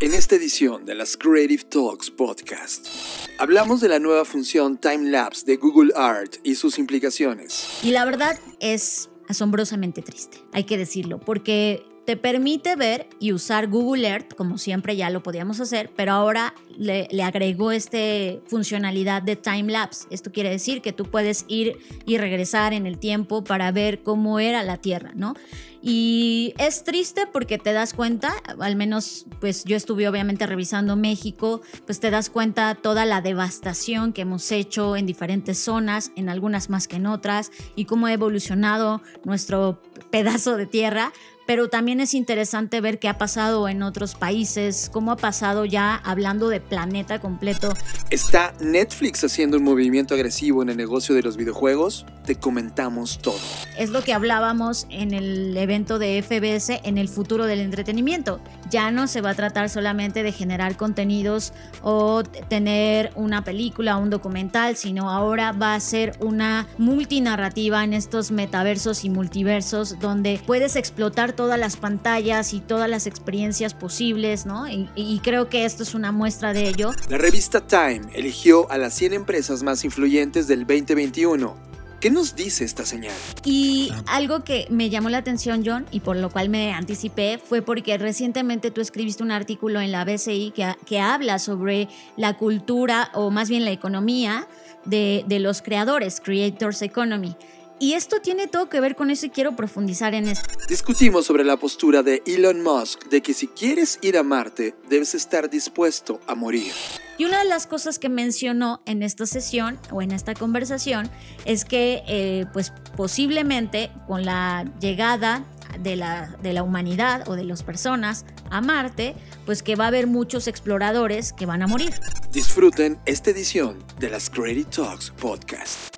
En esta edición de las Creative Talks Podcast, hablamos de la nueva función Time Lapse de Google Art y sus implicaciones. Y la verdad es asombrosamente triste, hay que decirlo, porque te permite ver y usar Google Earth, como siempre ya lo podíamos hacer, pero ahora le, agregó esta funcionalidad de time lapse. Esto quiere decir que tú puedes ir y regresar en el tiempo para ver cómo era la Tierra, ¿no? Y es triste porque te das cuenta, al menos pues yo estuve obviamente revisando México, pues te das cuenta toda la devastación que hemos hecho en diferentes zonas, en algunas más que en otras, y cómo ha evolucionado nuestro pedazo de tierra, pero también es interesante ver qué ha pasado en otros países, cómo ha pasado ya hablando de planeta completo. ¿Está Netflix haciendo un movimiento agresivo en el negocio de los videojuegos? Te comentamos todo. Es lo que hablábamos en el evento de FBS en el futuro del entretenimiento. Ya no se va a tratar solamente de generar contenidos o tener una película o un documental, sino ahora va a ser una multinarrativa en estos metaversos y multiversos donde puedes explotar todas las pantallas y todas las experiencias posibles, ¿no? Y, creo que esto es una muestra de ello. La revista Time eligió a las 100 empresas más influyentes del 2021. ¿Qué nos dice esta señal? Y algo que me llamó la atención, John, y por lo cual me anticipé, fue porque recientemente tú escribiste un artículo en la BCI que, habla sobre la cultura, o más bien la economía, de los creadores, Creators Economy. Y esto tiene todo que ver con eso y quiero profundizar en esto. Discutimos sobre la postura de Elon Musk de que si quieres ir a Marte, debes estar dispuesto a morir. Y una de las cosas que mencionó en esta sesión o en esta conversación es que eh, pues posiblemente con la llegada de la, de la humanidad o de las personas a Marte, pues que va a haber muchos exploradores que van a morir. Disfruten esta edición de las Creative Talks Podcast.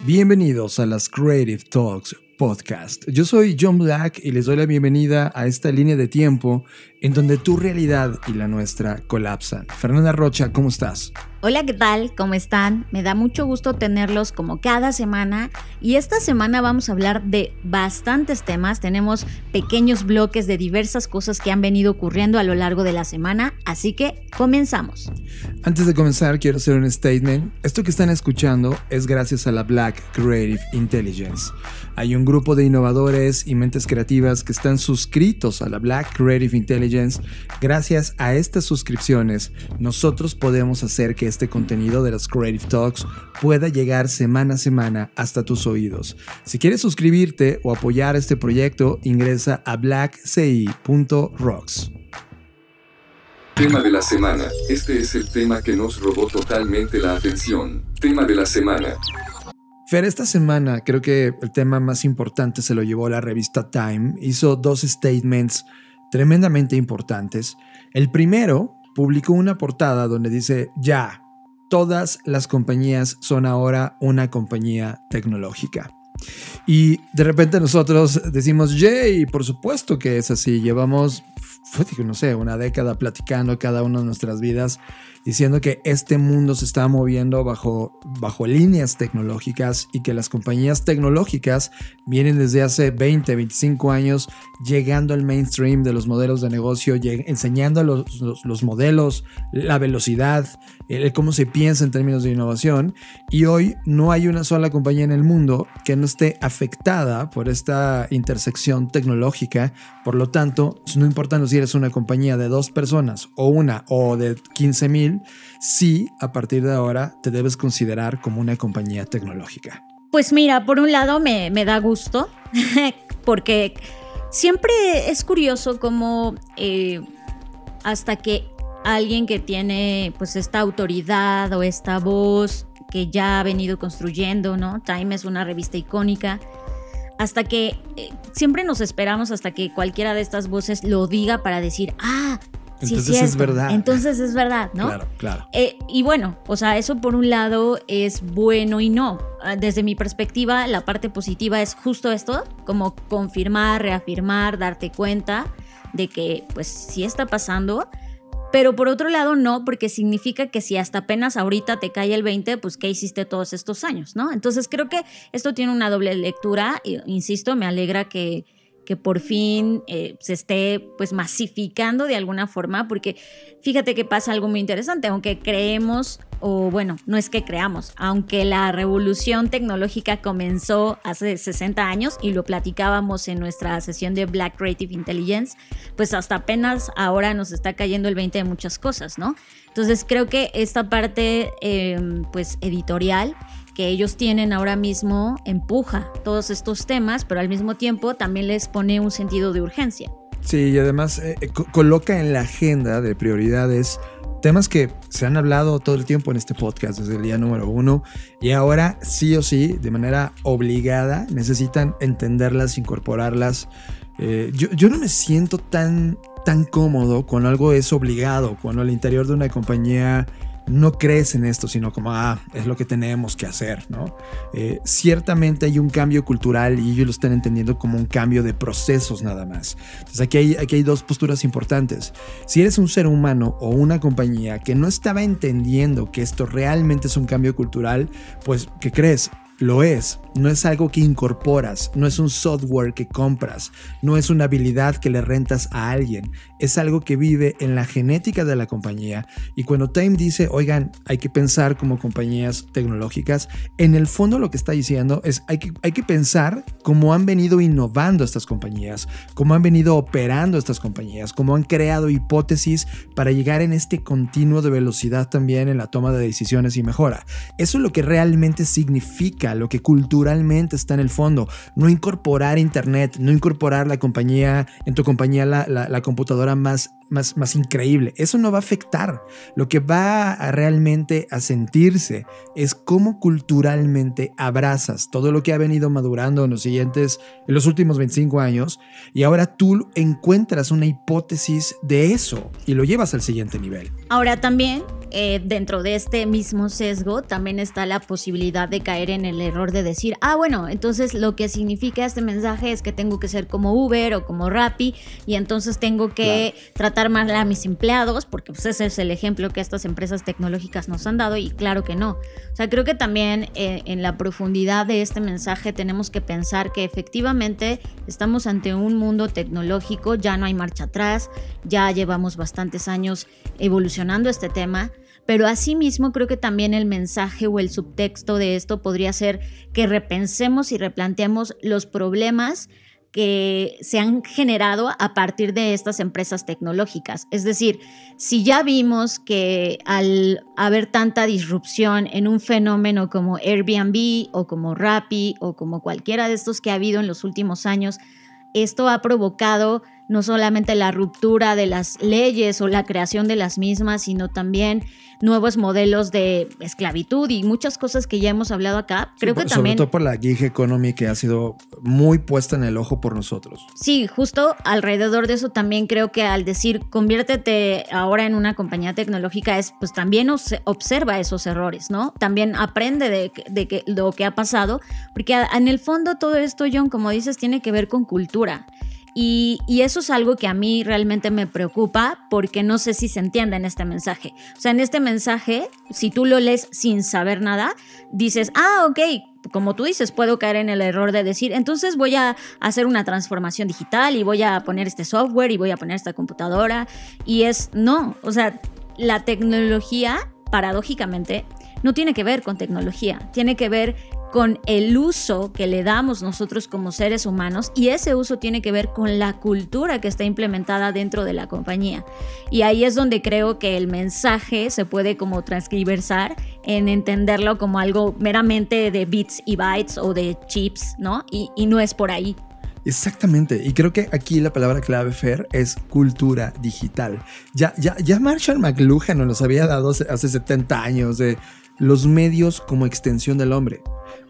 Bienvenidos a las Creative Talks Podcast. Yo soy John Black y les doy la bienvenida a esta línea de tiempo en donde tu realidad y la nuestra colapsan. Fernanda Rocha, ¿cómo estás? Hola, ¿qué tal? ¿Cómo están? Me da mucho gusto tenerlos como cada semana y esta semana vamos a hablar de bastantes temas. Tenemos pequeños bloques de diversas cosas que han venido ocurriendo a lo largo de la semana, así que comenzamos. Antes de comenzar, quiero hacer un statement. Esto que están escuchando es gracias a la Black Creative Intelligence. Hay un grupo de innovadores y mentes creativas que están suscritos a la Black Creative Intelligence. Gracias a estas suscripciones, nosotros podemos hacer que este contenido de las Creative Talks pueda llegar semana a semana hasta tus oídos. Si quieres suscribirte o apoyar este proyecto, ingresa a blackci.rocks. Tema de la semana. Este es el tema que nos robó totalmente la atención. Tema de la semana. Fer, esta semana creo que el tema más importante se lo llevó la revista Time. Hizo dos statements tremendamente importantes. El primero publicó una portada donde dice, ya, todas las compañías son ahora una compañía tecnológica. Y de repente nosotros decimos, yay, por supuesto que es así. Llevamos, no sé, una década platicando cada una de nuestras vidas diciendo que este mundo se está moviendo bajo, bajo líneas tecnológicas y que las compañías tecnológicas vienen desde hace 20, 25 años llegando al mainstream de los modelos de negocio, enseñando los, los, modelos, la velocidad, el, cómo se piensa en términos de innovación. Y hoy no hay una sola compañía en el mundo que no esté afectada por esta intersección tecnológica. Por lo tanto, no importa eres una compañía de dos personas o una o de 15 mil, si a partir de ahora te debes considerar como una compañía tecnológica? Pues mira, por un lado me, da gusto, porque siempre es curioso cómo eh, hasta que alguien que tiene pues esta autoridad o esta voz que ya ha venido construyendo, ¿no? Time es una revista icónica. Hasta que eh, siempre nos esperamos hasta que cualquiera de estas voces lo diga para decir, ah, sí Entonces es, verdad. Entonces es verdad, ¿no? Claro, claro. Eh, y bueno, o sea, eso por un lado es bueno y no. Ah, Desde mi perspectiva, la parte positiva es justo esto, como confirmar, reafirmar, darte cuenta de que pues sí está pasando. Pero por otro lado no, porque significa que si hasta apenas ahorita te cae el 20, pues ¿qué hiciste todos estos años, no? Entonces creo que esto tiene una doble lectura. Insisto, me alegra que, que por fin eh, se esté pues masificando de alguna forma, porque fíjate que pasa algo muy interesante, aunque creemos, o bueno, no es que creamos, aunque la revolución tecnológica comenzó hace 60 años y lo platicábamos en nuestra sesión de Black Creative Intelligence, pues hasta apenas ahora nos está cayendo el 20 de muchas cosas, ¿no? Entonces creo que esta parte eh, pues editorial que ellos tienen ahora mismo empuja todos estos temas, pero al mismo tiempo también les pone un sentido de urgencia. Sí, y además eh, co- coloca en la agenda de prioridades temas que se han hablado todo el tiempo en este podcast desde el día número uno y ahora sí o sí, de manera obligada, necesitan entenderlas, incorporarlas. Eh, yo, yo no me siento tan, tan cómodo con algo es obligado, cuando al interior de una compañía no crees en esto, sino como, ah, es lo que tenemos que hacer, ¿no? Eh, ciertamente hay un cambio cultural y ellos lo están entendiendo como un cambio de procesos nada más. Entonces aquí hay, aquí hay dos posturas importantes. Si eres un ser humano o una compañía que no estaba entendiendo que esto realmente es un cambio cultural, pues, ¿qué crees? Lo es, no es algo que incorporas, no es un software que compras, no es una habilidad que le rentas a alguien, es algo que vive en la genética de la compañía. Y cuando Time dice, oigan, hay que pensar como compañías tecnológicas, en el fondo lo que está diciendo es, hay que, hay que pensar cómo han venido innovando estas compañías, cómo han venido operando estas compañías, cómo han creado hipótesis para llegar en este continuo de velocidad también en la toma de decisiones y mejora. Eso es lo que realmente significa, lo que culturalmente está en el fondo. No incorporar Internet, no incorporar la compañía, en tu compañía la, la- computadora más, más, más increíble. Eso no va a afectar. Lo que va a realmente a sentirse es cómo culturalmente abrazas todo lo que ha venido madurando en los siguientes, en los últimos 25 años y ahora tú encuentras una hipótesis de eso y lo llevas al siguiente nivel. Ahora también, eh, dentro de este mismo sesgo, también está la posibilidad de caer en el error de decir, ah, bueno, entonces lo que significa este mensaje es que tengo que ser como Uber o como Rappi y entonces tengo que tratar mal a mis empleados, porque pues ese es el ejemplo que estas empresas tecnológicas nos han dado y claro que no. O sea, creo que también eh, en la profundidad de este mensaje tenemos que pensar que efectivamente estamos ante un mundo tecnológico, ya no hay marcha atrás, ya llevamos bastantes años evolucionando este tema, pero asimismo creo que también el mensaje o el subtexto de esto podría ser que repensemos y replanteemos los problemas que se han generado a partir de estas empresas tecnológicas. Es decir, si ya vimos que al haber tanta disrupción en un fenómeno como Airbnb o como Rappi o como cualquiera de estos que ha habido en los últimos años, esto ha provocado no solamente la ruptura de las leyes o la creación de las mismas, sino también nuevos modelos de esclavitud y muchas cosas que ya hemos hablado acá. Creo que Sobre también... todo por la gig economy que ha sido muy puesta en el ojo por nosotros. Sí, justo alrededor de eso también creo que al decir conviértete ahora en una compañía tecnológica es pues también observa esos errores, ¿no? También aprende de, de que, lo que ha pasado, porque en el fondo todo esto, John, como dices, tiene que ver con cultura. Y, eso es algo que a mí realmente me preocupa porque no sé si se entiende en este mensaje. O sea, en este mensaje, si tú lo lees sin saber nada, dices, ah, ok, como tú dices, puedo caer en el error de decir, entonces voy a hacer una transformación digital y voy a poner este software y voy a poner esta computadora. Y es, no, o sea, la tecnología, paradójicamente, no tiene que ver con tecnología, tiene que ver con el uso que le damos nosotros como seres humanos y ese uso tiene que ver con la cultura que está implementada dentro de la compañía. Y ahí es donde creo que el mensaje se puede como transcriversar en entenderlo como algo meramente de bits y bytes o de chips, ¿no? Y, y no es por ahí. Exactamente, y creo que aquí la palabra clave, Fer, es cultura digital. Ya, ya, ya Marshall McLuhan nos había dado hace 70 años de los medios como extensión del hombre.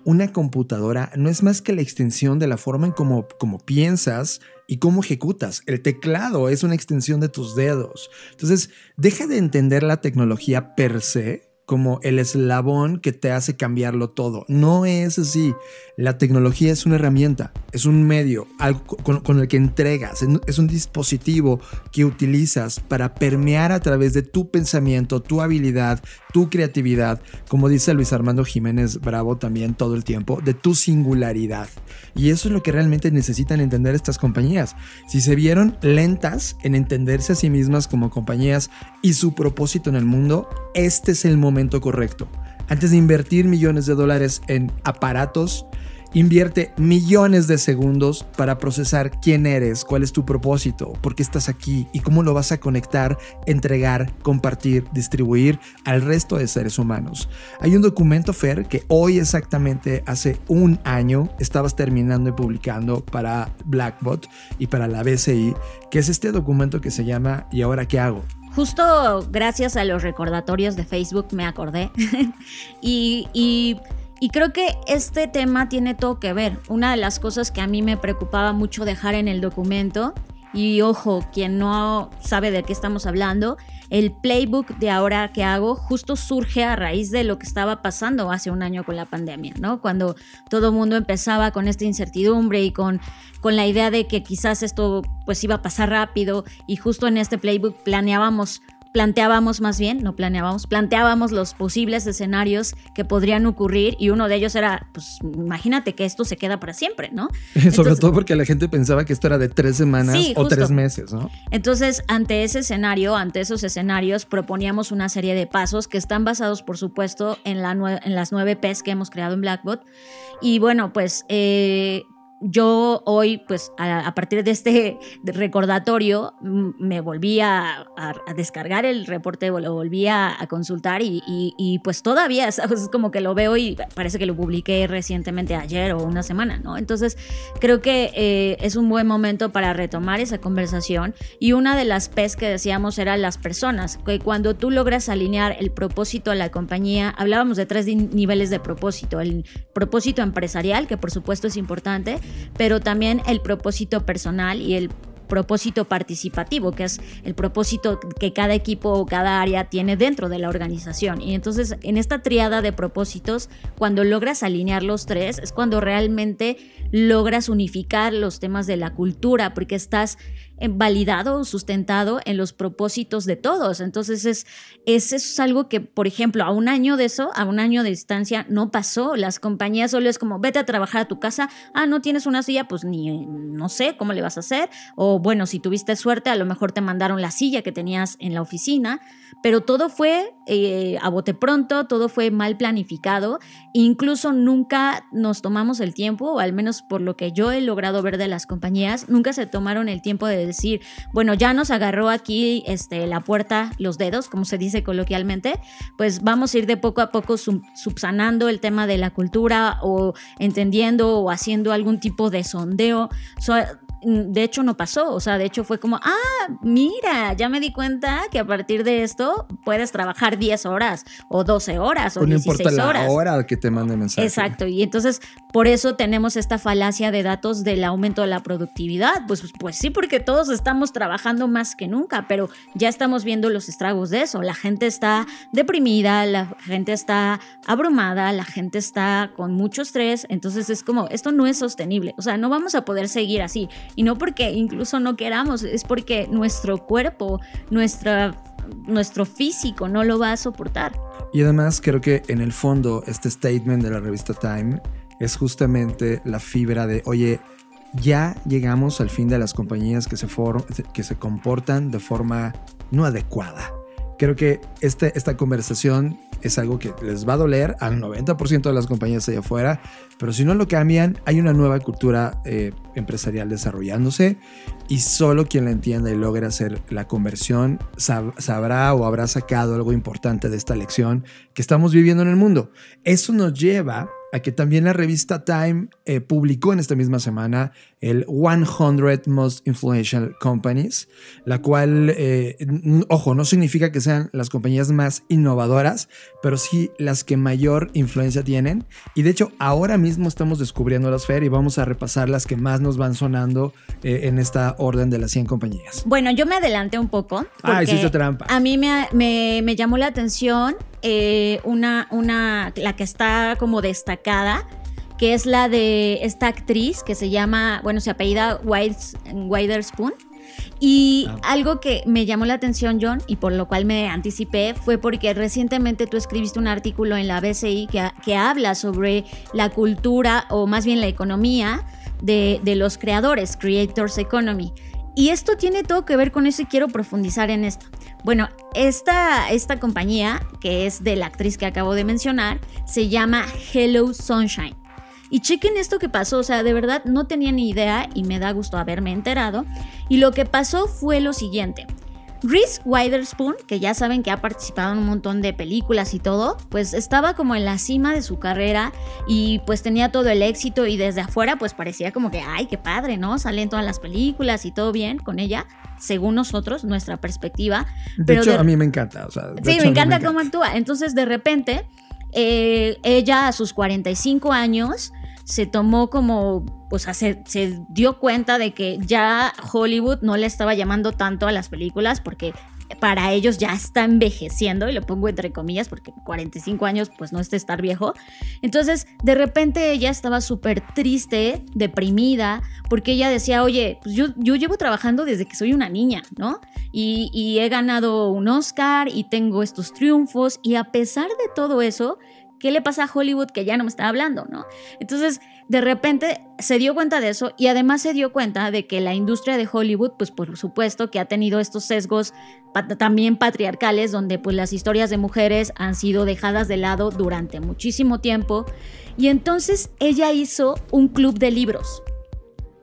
Una computadora no es más que la extensión de la forma en cómo, como piensas y cómo ejecutas. El teclado es una extensión de tus dedos. Entonces, deja de entender la tecnología per se como el eslabón que te hace cambiarlo todo. No es así. La tecnología es una herramienta, es un medio algo con, el que entregas, es un dispositivo que utilizas para permear a través de tu pensamiento, tu habilidad, tu creatividad, como dice Luis Armando Jiménez Bravo también todo el tiempo, de tu singularidad. Y eso es lo que realmente necesitan entender estas compañías. Si se vieron lentas en entenderse a sí mismas como compañías y su propósito en el mundo, este es el momento correcto. Antes de invertir millones de dólares en aparatos, Invierte millones de segundos para procesar quién eres, cuál es tu propósito, por qué estás aquí y cómo lo vas a conectar, entregar, compartir, distribuir al resto de seres humanos. Hay un documento, Fer, que hoy exactamente hace un año estabas terminando y publicando para Blackbot y para la BCI, que es este documento que se llama ¿Y ahora qué hago? Justo gracias a los recordatorios de Facebook me acordé. y, y, creo que este tema tiene todo que ver. Una de las cosas que a mí me preocupaba mucho dejar en el documento, y ojo, quien no sabe de qué estamos hablando, el playbook de ahora que hago justo surge a raíz de lo que estaba pasando hace un año con la pandemia, ¿no? Cuando todo el mundo empezaba con esta incertidumbre y con, con la idea de que quizás esto pues iba a pasar rápido y justo en este playbook planeábamos planteábamos más bien, no planeábamos, planteábamos los posibles escenarios que podrían ocurrir y uno de ellos era, pues imagínate que esto se queda para siempre, ¿no? Sobre todo porque la gente pensaba que esto era de tres semanas o tres meses, ¿no? Entonces, ante ese escenario, ante esos escenarios, proponíamos una serie de pasos que están basados, por supuesto, en, la en las nueve P's que hemos creado en Blackbot. Y bueno, pues... Eh, yo hoy, pues a, partir de este recordatorio, me volví a, descargar el reporte, lo volví a, consultar y, pues todavía, es como que lo veo y parece que lo publiqué recientemente ayer o una semana, ¿no? Entonces, creo que eh, es un buen momento para retomar esa conversación y una de las P's que decíamos era las personas, que cuando tú logras alinear el propósito a la compañía, hablábamos de tres niveles de propósito, el propósito empresarial, que por supuesto es importante, pero también el propósito personal y el propósito participativo, que es el propósito que cada equipo o cada área tiene dentro de la organización. Y entonces en esta triada de propósitos, cuando logras alinear los tres, es cuando realmente logras unificar los temas de la cultura, porque estás validado, sustentado en los propósitos de todos. Entonces es, es, es algo que, por ejemplo, a un año de eso, a un año de distancia, no pasó. Las compañías solo es como, vete a trabajar a tu casa, ah, no tienes una silla, pues ni, no sé cómo le vas a hacer. O bueno, si tuviste suerte, a lo mejor te mandaron la silla que tenías en la oficina, pero todo fue eh, a bote pronto, todo fue mal planificado. Incluso nunca nos tomamos el tiempo, o al menos por lo que yo he logrado ver de las compañías, nunca se tomaron el tiempo de decir, bueno, ya nos agarró aquí este, la puerta, los dedos, como se dice coloquialmente, pues vamos a ir de poco a poco subsanando el tema de la cultura o entendiendo o haciendo algún tipo de sondeo. De hecho no pasó, o sea, de hecho fue como, ah, mira, ya me di cuenta que a partir de esto puedes trabajar 10 horas o 12 horas o no 16 importa la hora que te mande mensaje. Exacto, y entonces por eso tenemos esta falacia de datos del aumento de la productividad, pues, pues sí, porque todos estamos trabajando más que nunca, pero ya estamos viendo los estragos de eso, la gente está deprimida, la gente está abrumada, la gente está con mucho estrés, entonces es como, esto no es sostenible, o sea, no vamos a poder seguir así. Y no porque incluso no queramos, es porque nuestro cuerpo, nuestra, nuestro físico no lo va a soportar. Y además creo que en el fondo este statement de la revista Time es justamente la fibra de, oye, ya llegamos al fin de las compañías que se, que se comportan de forma no adecuada. Creo que este, esta conversación es algo que les va a doler al 90% de las compañías allá afuera, pero si no lo cambian, hay una nueva cultura eh, empresarial desarrollándose y solo quien la entienda y logre hacer la conversión sabrá o habrá sacado algo importante de esta lección que estamos viviendo en el mundo. Eso nos lleva a que también la revista Time eh, publicó en esta misma semana el 100 Most Influential Companies, la cual, eh, ojo, no significa que sean las compañías más innovadoras, pero sí las que mayor influencia tienen. Y de hecho, ahora mismo estamos descubriendo las FER y vamos a repasar las que más nos van sonando eh, en esta orden de las 100 compañías. Bueno, yo me adelanté un poco. Ah, hiciste trampa. A mí me, me, llamó la atención eh, una, una, la que está como destacada que es la de esta actriz que se llama, bueno, se apellida Witherspoon. Y ah. algo que me llamó la atención, John, y por lo cual me anticipé, fue porque recientemente tú escribiste un artículo en la BCI que, que habla sobre la cultura, o más bien la economía, de, de los creadores, Creators Economy. Y esto tiene todo que ver con eso y quiero profundizar en esto. Bueno, esta, esta compañía, que es de la actriz que acabo de mencionar, se llama Hello Sunshine. Y chequen esto que pasó, o sea, de verdad no tenía ni idea y me da gusto haberme enterado. Y lo que pasó fue lo siguiente. Reese Witherspoon, que ya saben que ha participado en un montón de películas y todo, pues estaba como en la cima de su carrera y pues tenía todo el éxito y desde afuera pues parecía como que, ay, qué padre, ¿no? Salen todas las películas y todo bien con ella, según nosotros, nuestra perspectiva. De hecho, a mí me encanta. O sea, sí, me encanta, cómo actúa. Entonces, de repente, eh, ella a sus 45 años se tomó como, pues se, se dio cuenta de que ya Hollywood no le estaba llamando tanto a las películas porque para ellos ya está envejeciendo, y lo pongo entre comillas porque 45 años pues no es estar viejo. Entonces, de repente ella estaba súper triste, deprimida, porque ella decía, oye, pues yo, yo llevo trabajando desde que soy una niña, ¿no? Y, y he ganado un Oscar y tengo estos triunfos, y a pesar de todo eso, ¿Qué le pasa a Hollywood que ya no me está hablando, no? Entonces, de repente se dio cuenta de eso y además se dio cuenta de que la industria de Hollywood, pues por supuesto que ha tenido estos sesgos también patriarcales, donde pues las historias de mujeres han sido dejadas de lado durante muchísimo tiempo. Y entonces ella hizo un club de libros.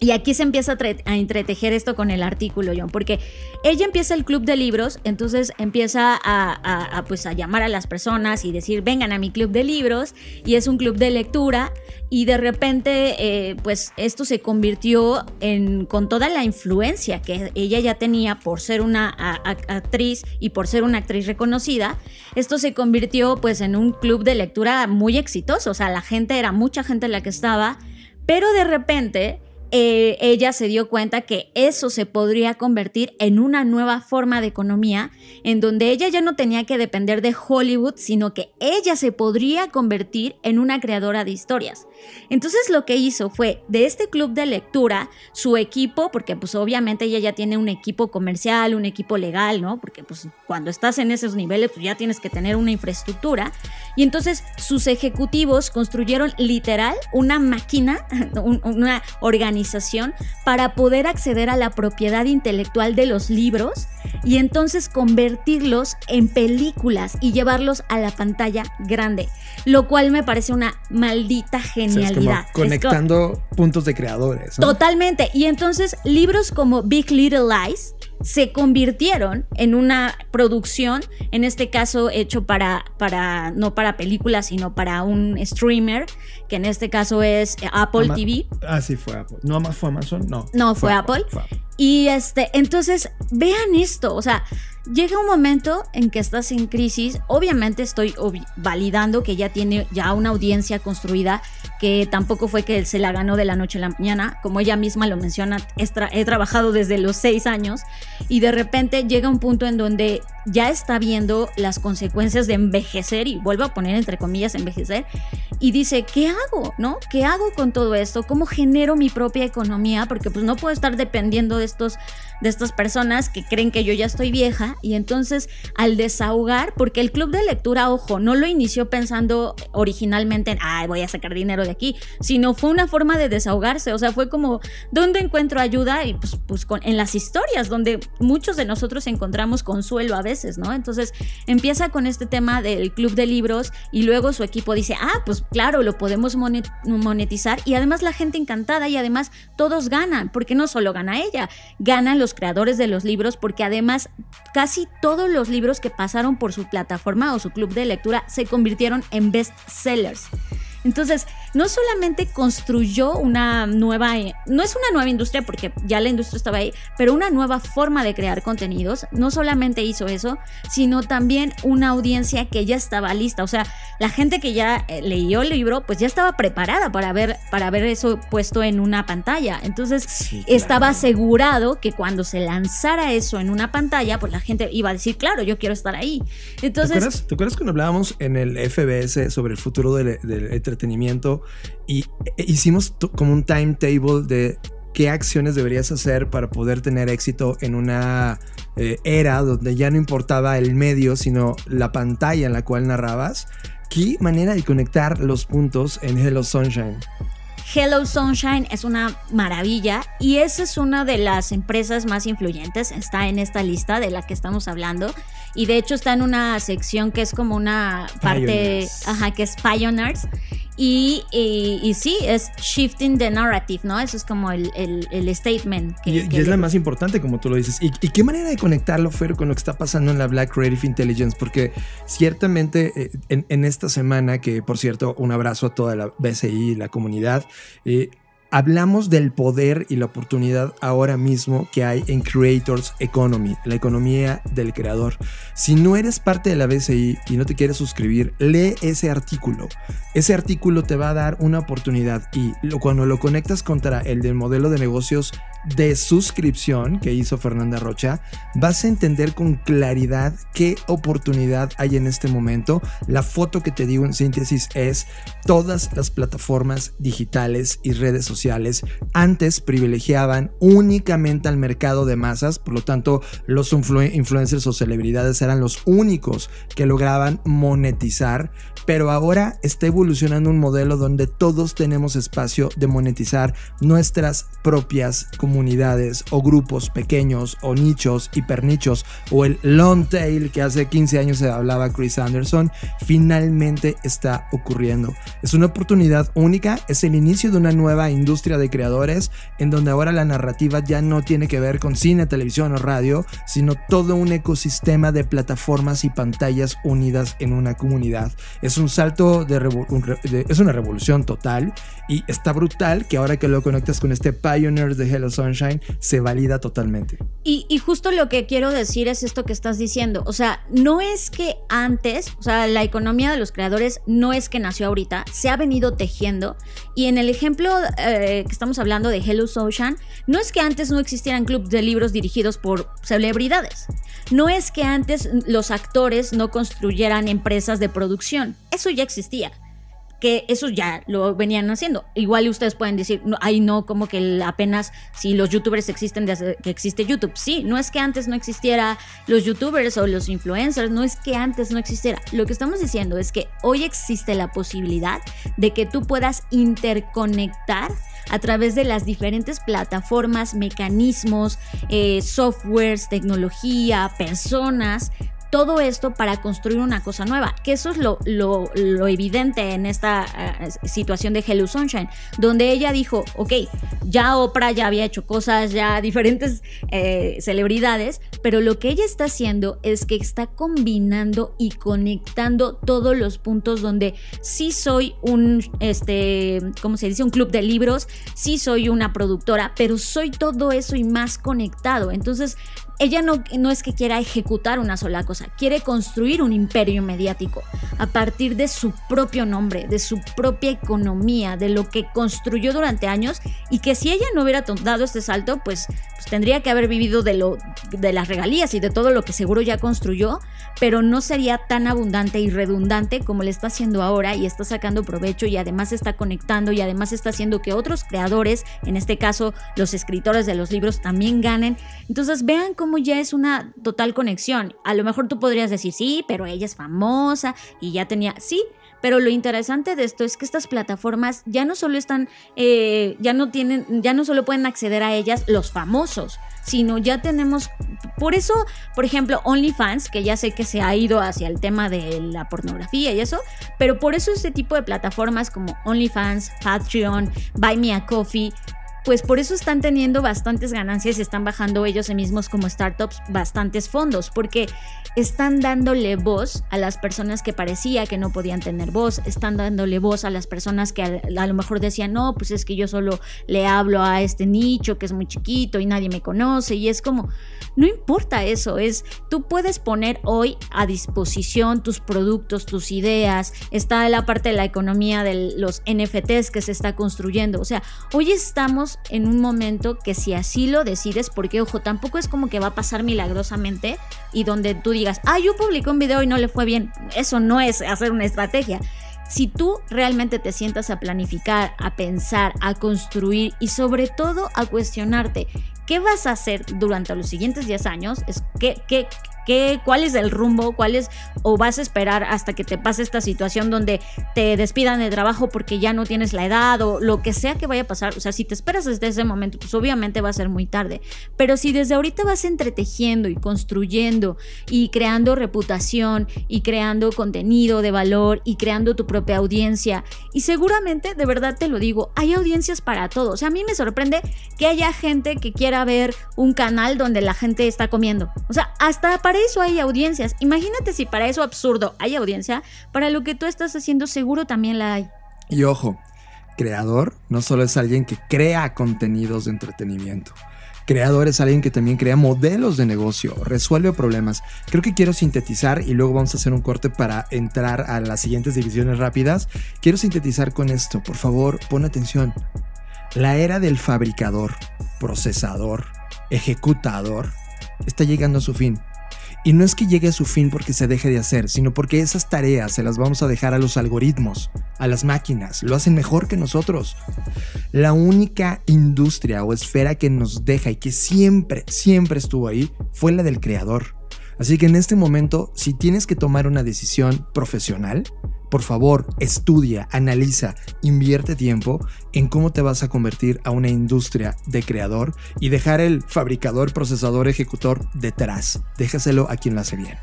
Y aquí se empieza a, entretejer esto con el artículo, John, porque ella empieza el club de libros, entonces empieza a, pues a llamar a las personas y decir, vengan a mi club de libros, y es un club de lectura, y de repente, eh, pues esto se convirtió en, con toda la influencia que ella ya tenía por ser una actriz y por ser una actriz reconocida, esto se convirtió pues en un club de lectura muy exitoso, o sea, la gente era mucha gente la que estaba, pero de repente eh, ella se dio cuenta que eso se podría convertir en una nueva forma de economía en donde ella ya no tenía que depender de Hollywood, sino que ella se podría convertir en una creadora de historias. Entonces lo que hizo fue de este club de lectura, su equipo, porque pues obviamente ella ya tiene un equipo comercial, un equipo legal, ¿no? Porque pues cuando estás en esos niveles pues ya tienes que tener una infraestructura. Y entonces sus ejecutivos construyeron literal una máquina, una organización para poder acceder a la propiedad intelectual de los libros y entonces convertirlos en películas y llevarlos a la pantalla grande, lo cual me parece una maldita genialidad. conectando puntos de creadores. Totalmente. Y entonces libros como Big Little Lies, se convirtieron en una producción, en este caso hecho para, para, no para películas, sino para un streamer, que en este caso es Apple TV. Ah, sí, fue Apple. No más fue Amazon, no. No, fue, Apple. Y este, entonces, vean esto, o sea, llega un momento en que estás en crisis, obviamente estoy validando que ya tiene ya una audiencia construida, que tampoco fue que se la ganó de la noche a la mañana, como ella misma lo menciona, he trabajado desde los seis años y de repente llega un punto en donde ya está viendo las consecuencias de envejecer y vuelvo a poner entre comillas envejecer y dice, ¿qué hago? ¿No? ¿Qué hago con todo esto? ¿Cómo genero mi propia economía? Porque pues no puedo estar dependiendo de estos de estas personas que creen que yo ya estoy vieja y entonces al desahogar, porque el club de lectura, ojo, no lo inició pensando originalmente en, ay, voy a sacar dinero de aquí, sino fue una forma de desahogarse, o sea, fue como, ¿dónde encuentro ayuda? Y pues, pues con, en las historias, donde muchos de nosotros encontramos consuelo a veces, ¿no? Entonces empieza con este tema del club de libros y luego su equipo dice, ah, pues claro, lo podemos monetizar y además la gente encantada y además todos ganan, porque no solo gana ella, ganan los creadores de los libros, porque además casi todos los libros que pasaron por su plataforma o su club de lectura se convirtieron en best sellers. Entonces, no solamente construyó una nueva, no es una nueva industria porque ya la industria estaba ahí, pero una nueva forma de crear contenidos. No solamente hizo eso, sino también una audiencia que ya estaba lista. O sea, la gente que ya eh, leyó el libro, pues ya estaba preparada para ver, para ver eso puesto en una pantalla. Entonces, estaba asegurado que cuando se lanzara eso en una pantalla, pues la gente iba a decir, claro, yo quiero estar ahí. Entonces, ¿te acuerdas, cuando hablábamos en el FBS sobre el futuro del, entretenimiento y e, hicimos como un timetable de qué acciones deberías hacer para poder tener éxito en una eh, era donde ya no importaba el medio, sino la pantalla en la cual narrabas? ¿Qué manera de conectar los puntos en Hello Sunshine? Hello Sunshine es una maravilla y esa es una de las empresas más influyentes, está en esta lista de la que estamos hablando y de hecho está en una sección que es como una parte, ajá, que es Pioneers y, y, sí, es shifting the narrative, ¿no? Eso es como el, el, statement. Que, y, es la más importante, como tú lo dices. ¿Y, qué manera de conectarlo, Fer, con lo que está pasando en la Black Creative Intelligence? Porque ciertamente eh, en, en, esta semana, que por cierto, un abrazo a toda la BCI y la comunidad, eh, Hablamos del poder y la oportunidad ahora mismo que hay en Creators Economy, la economía del creador. Si no eres parte de la BCI y no te quieres suscribir, lee ese artículo. Ese artículo te va a dar una oportunidad y cuando lo conectas contra el del modelo de negocios de suscripción que hizo Fernanda Rocha, vas a entender con claridad qué oportunidad hay en este momento. La foto que te digo en síntesis es todas las plataformas digitales y redes sociales antes privilegiaban únicamente al mercado de masas, por lo tanto los influencers o celebridades eran los únicos que lograban monetizar, pero ahora está evolucionando un modelo donde todos tenemos espacio de monetizar nuestras propias comunidades o grupos pequeños o nichos, hipernichos o el long tail que hace 15 años se hablaba Chris Anderson, finalmente está ocurriendo. Es una oportunidad única, es el inicio de una nueva industria de creadores en donde ahora la narrativa ya no tiene que ver con cine, televisión o radio, sino todo un ecosistema de plataformas y pantallas unidas en una comunidad. Es un salto de, de es una revolución total y está brutal que ahora que lo conectas con este Pioneers de Hello Sunshine se valida totalmente. Y, y, justo lo que quiero decir es esto que estás diciendo. O sea, no es que antes, o sea, la economía de los creadores no es que nació ahorita, se ha venido tejiendo. Y en el ejemplo eh, que estamos hablando de Hello Sunshine, no es que antes no existieran clubes de libros dirigidos por celebridades. No es que antes los actores no construyeran empresas de producción. Eso ya existía que eso ya lo venían haciendo. Igual ustedes pueden decir, no, ay no, como que apenas si los youtubers existen desde que existe YouTube. Sí, no es que antes no existiera los youtubers o los influencers, no es que antes no existiera. Lo que estamos diciendo es que hoy existe la posibilidad de que tú puedas interconectar a través de las diferentes plataformas, mecanismos, eh, softwares, tecnología, personas, todo esto para construir una cosa nueva, que eso es lo, evidente en esta eh, situación de Hello Sunshine, donde ella dijo, ok, ya Oprah ya había hecho cosas, ya diferentes eh, celebridades, pero lo que ella está haciendo es que está combinando y conectando todos los puntos donde sí soy un, este, ¿cómo se dice? Un club de libros, sí soy una productora, pero soy todo eso y más conectado. Entonces, ella no, no, es que quiera ejecutar una sola cosa, quiere construir un imperio mediático a partir de su propio nombre, de su propia economía, de lo que construyó durante años y que si ella no hubiera dado este salto, pues, pues, tendría que haber vivido de, lo, de las regalías y de todo lo que seguro ya construyó, pero no sería tan abundante y redundante como le está haciendo ahora y está sacando provecho y además está conectando y además está haciendo que otros creadores, en este caso los escritores de los libros, también ganen. Entonces vean cómo ya es una total conexión. A lo mejor tú podrías decir, sí, pero ella es famosa y ya tenía, sí, pero lo interesante de esto es que estas plataformas ya no solo están, eh, ya no tienen, ya no solo pueden acceder a ellas los famosos, sino ya tenemos, por eso, por ejemplo, OnlyFans, que ya sé que se ha ido hacia el tema de la pornografía y eso, pero por eso este tipo de plataformas como OnlyFans, Patreon, Buy Me a Coffee, pues por eso están teniendo bastantes ganancias y están bajando ellos mismos como startups bastantes fondos, porque están dándole voz a las personas que parecía que no podían tener voz, están dándole voz a las personas que a, lo mejor decían, no, pues es que yo solo le hablo a este nicho que es muy chiquito y nadie me conoce y es como, no importa eso, es, tú puedes poner hoy a disposición tus productos, tus ideas, está la parte de la economía de los NFTs que se está construyendo, o sea, hoy estamos en un momento que si así lo decides, porque ojo, tampoco es como que va a pasar milagrosamente y donde tú digas, ah, yo publiqué un video y no le fue bien, eso no es hacer una estrategia. Si tú realmente te sientas a planificar, a pensar, a construir y sobre todo a cuestionarte qué vas a hacer durante los siguientes 10 años, es qué, qué, ¿Qué, ¿Cuál es el rumbo? ¿Cuál es? ¿O vas a esperar hasta que te pase esta situación donde te despidan de trabajo porque ya no tienes la edad o lo que sea que vaya a pasar? O sea, si te esperas desde ese momento, pues obviamente va a ser muy tarde. Pero si desde ahorita vas entretejiendo y construyendo y creando reputación y creando contenido de valor y creando tu propia audiencia, y seguramente, de verdad te lo digo, hay audiencias para todo. O sea, a mí me sorprende que haya gente que quiera ver un canal donde la gente está comiendo. O sea, hasta para eso hay audiencias. Imagínate si para eso absurdo hay audiencia, para lo que tú estás haciendo seguro también la hay. Y ojo, creador no solo es alguien que crea contenidos de entretenimiento. Creador es alguien que también crea modelos de negocio, resuelve problemas. Creo que quiero sintetizar y luego vamos a hacer un corte para entrar a las siguientes divisiones rápidas. Quiero sintetizar con esto, por favor, pon atención. La era del fabricador, procesador, ejecutador está llegando a su fin. Y no es que llegue a su fin porque se deje de hacer, sino porque esas tareas se las vamos a dejar a los algoritmos, a las máquinas, lo hacen mejor que nosotros. La única industria o esfera que nos deja y que siempre, siempre estuvo ahí fue la del creador. Así que en este momento, si tienes que tomar una decisión profesional, por favor, estudia, analiza, invierte tiempo en cómo te vas a convertir a una industria de creador y dejar el fabricador, procesador, ejecutor detrás. Déjaselo a quien lo hace bien.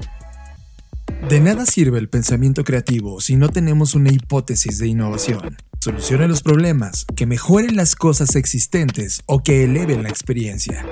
De nada sirve el pensamiento creativo si no tenemos una hipótesis de innovación. Solucione los problemas, que mejoren las cosas existentes o que eleven la experiencia.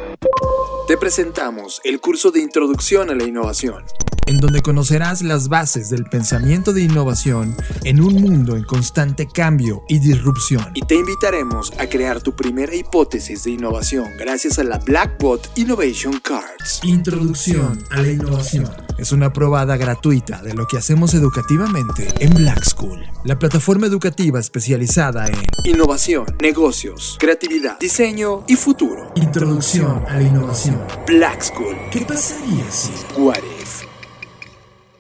Te presentamos el curso de Introducción a la Innovación en donde conocerás las bases del pensamiento de innovación en un mundo en constante cambio y disrupción. Y te invitaremos a crear tu primera hipótesis de innovación gracias a la Blackbot Innovation Cards. Introducción a la innovación. Es una probada gratuita de lo que hacemos educativamente en Black School, la plataforma educativa especializada en innovación, negocios, creatividad, diseño y futuro. Introducción a la innovación. Black School. ¿Qué pasaría si? What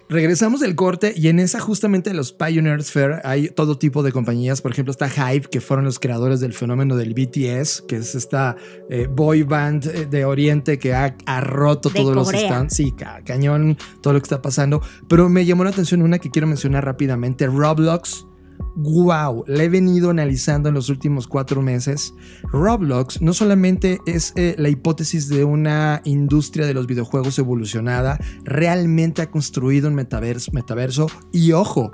Regresamos del corte y en esa justamente los Pioneers Fair hay todo tipo de compañías. Por ejemplo, está Hype, que fueron los creadores del fenómeno del BTS, que es esta eh, boy band eh, de Oriente que ha, roto todos los stands. Sí, cañón, todo lo que está pasando. Pero me llamó la atención una que quiero mencionar rápidamente, Roblox wow, la he venido analizando en los últimos cuatro meses. Roblox no solamente es eh, la hipótesis de una industria de los videojuegos evolucionada, realmente ha construido un metaverso, metaverso y ojo,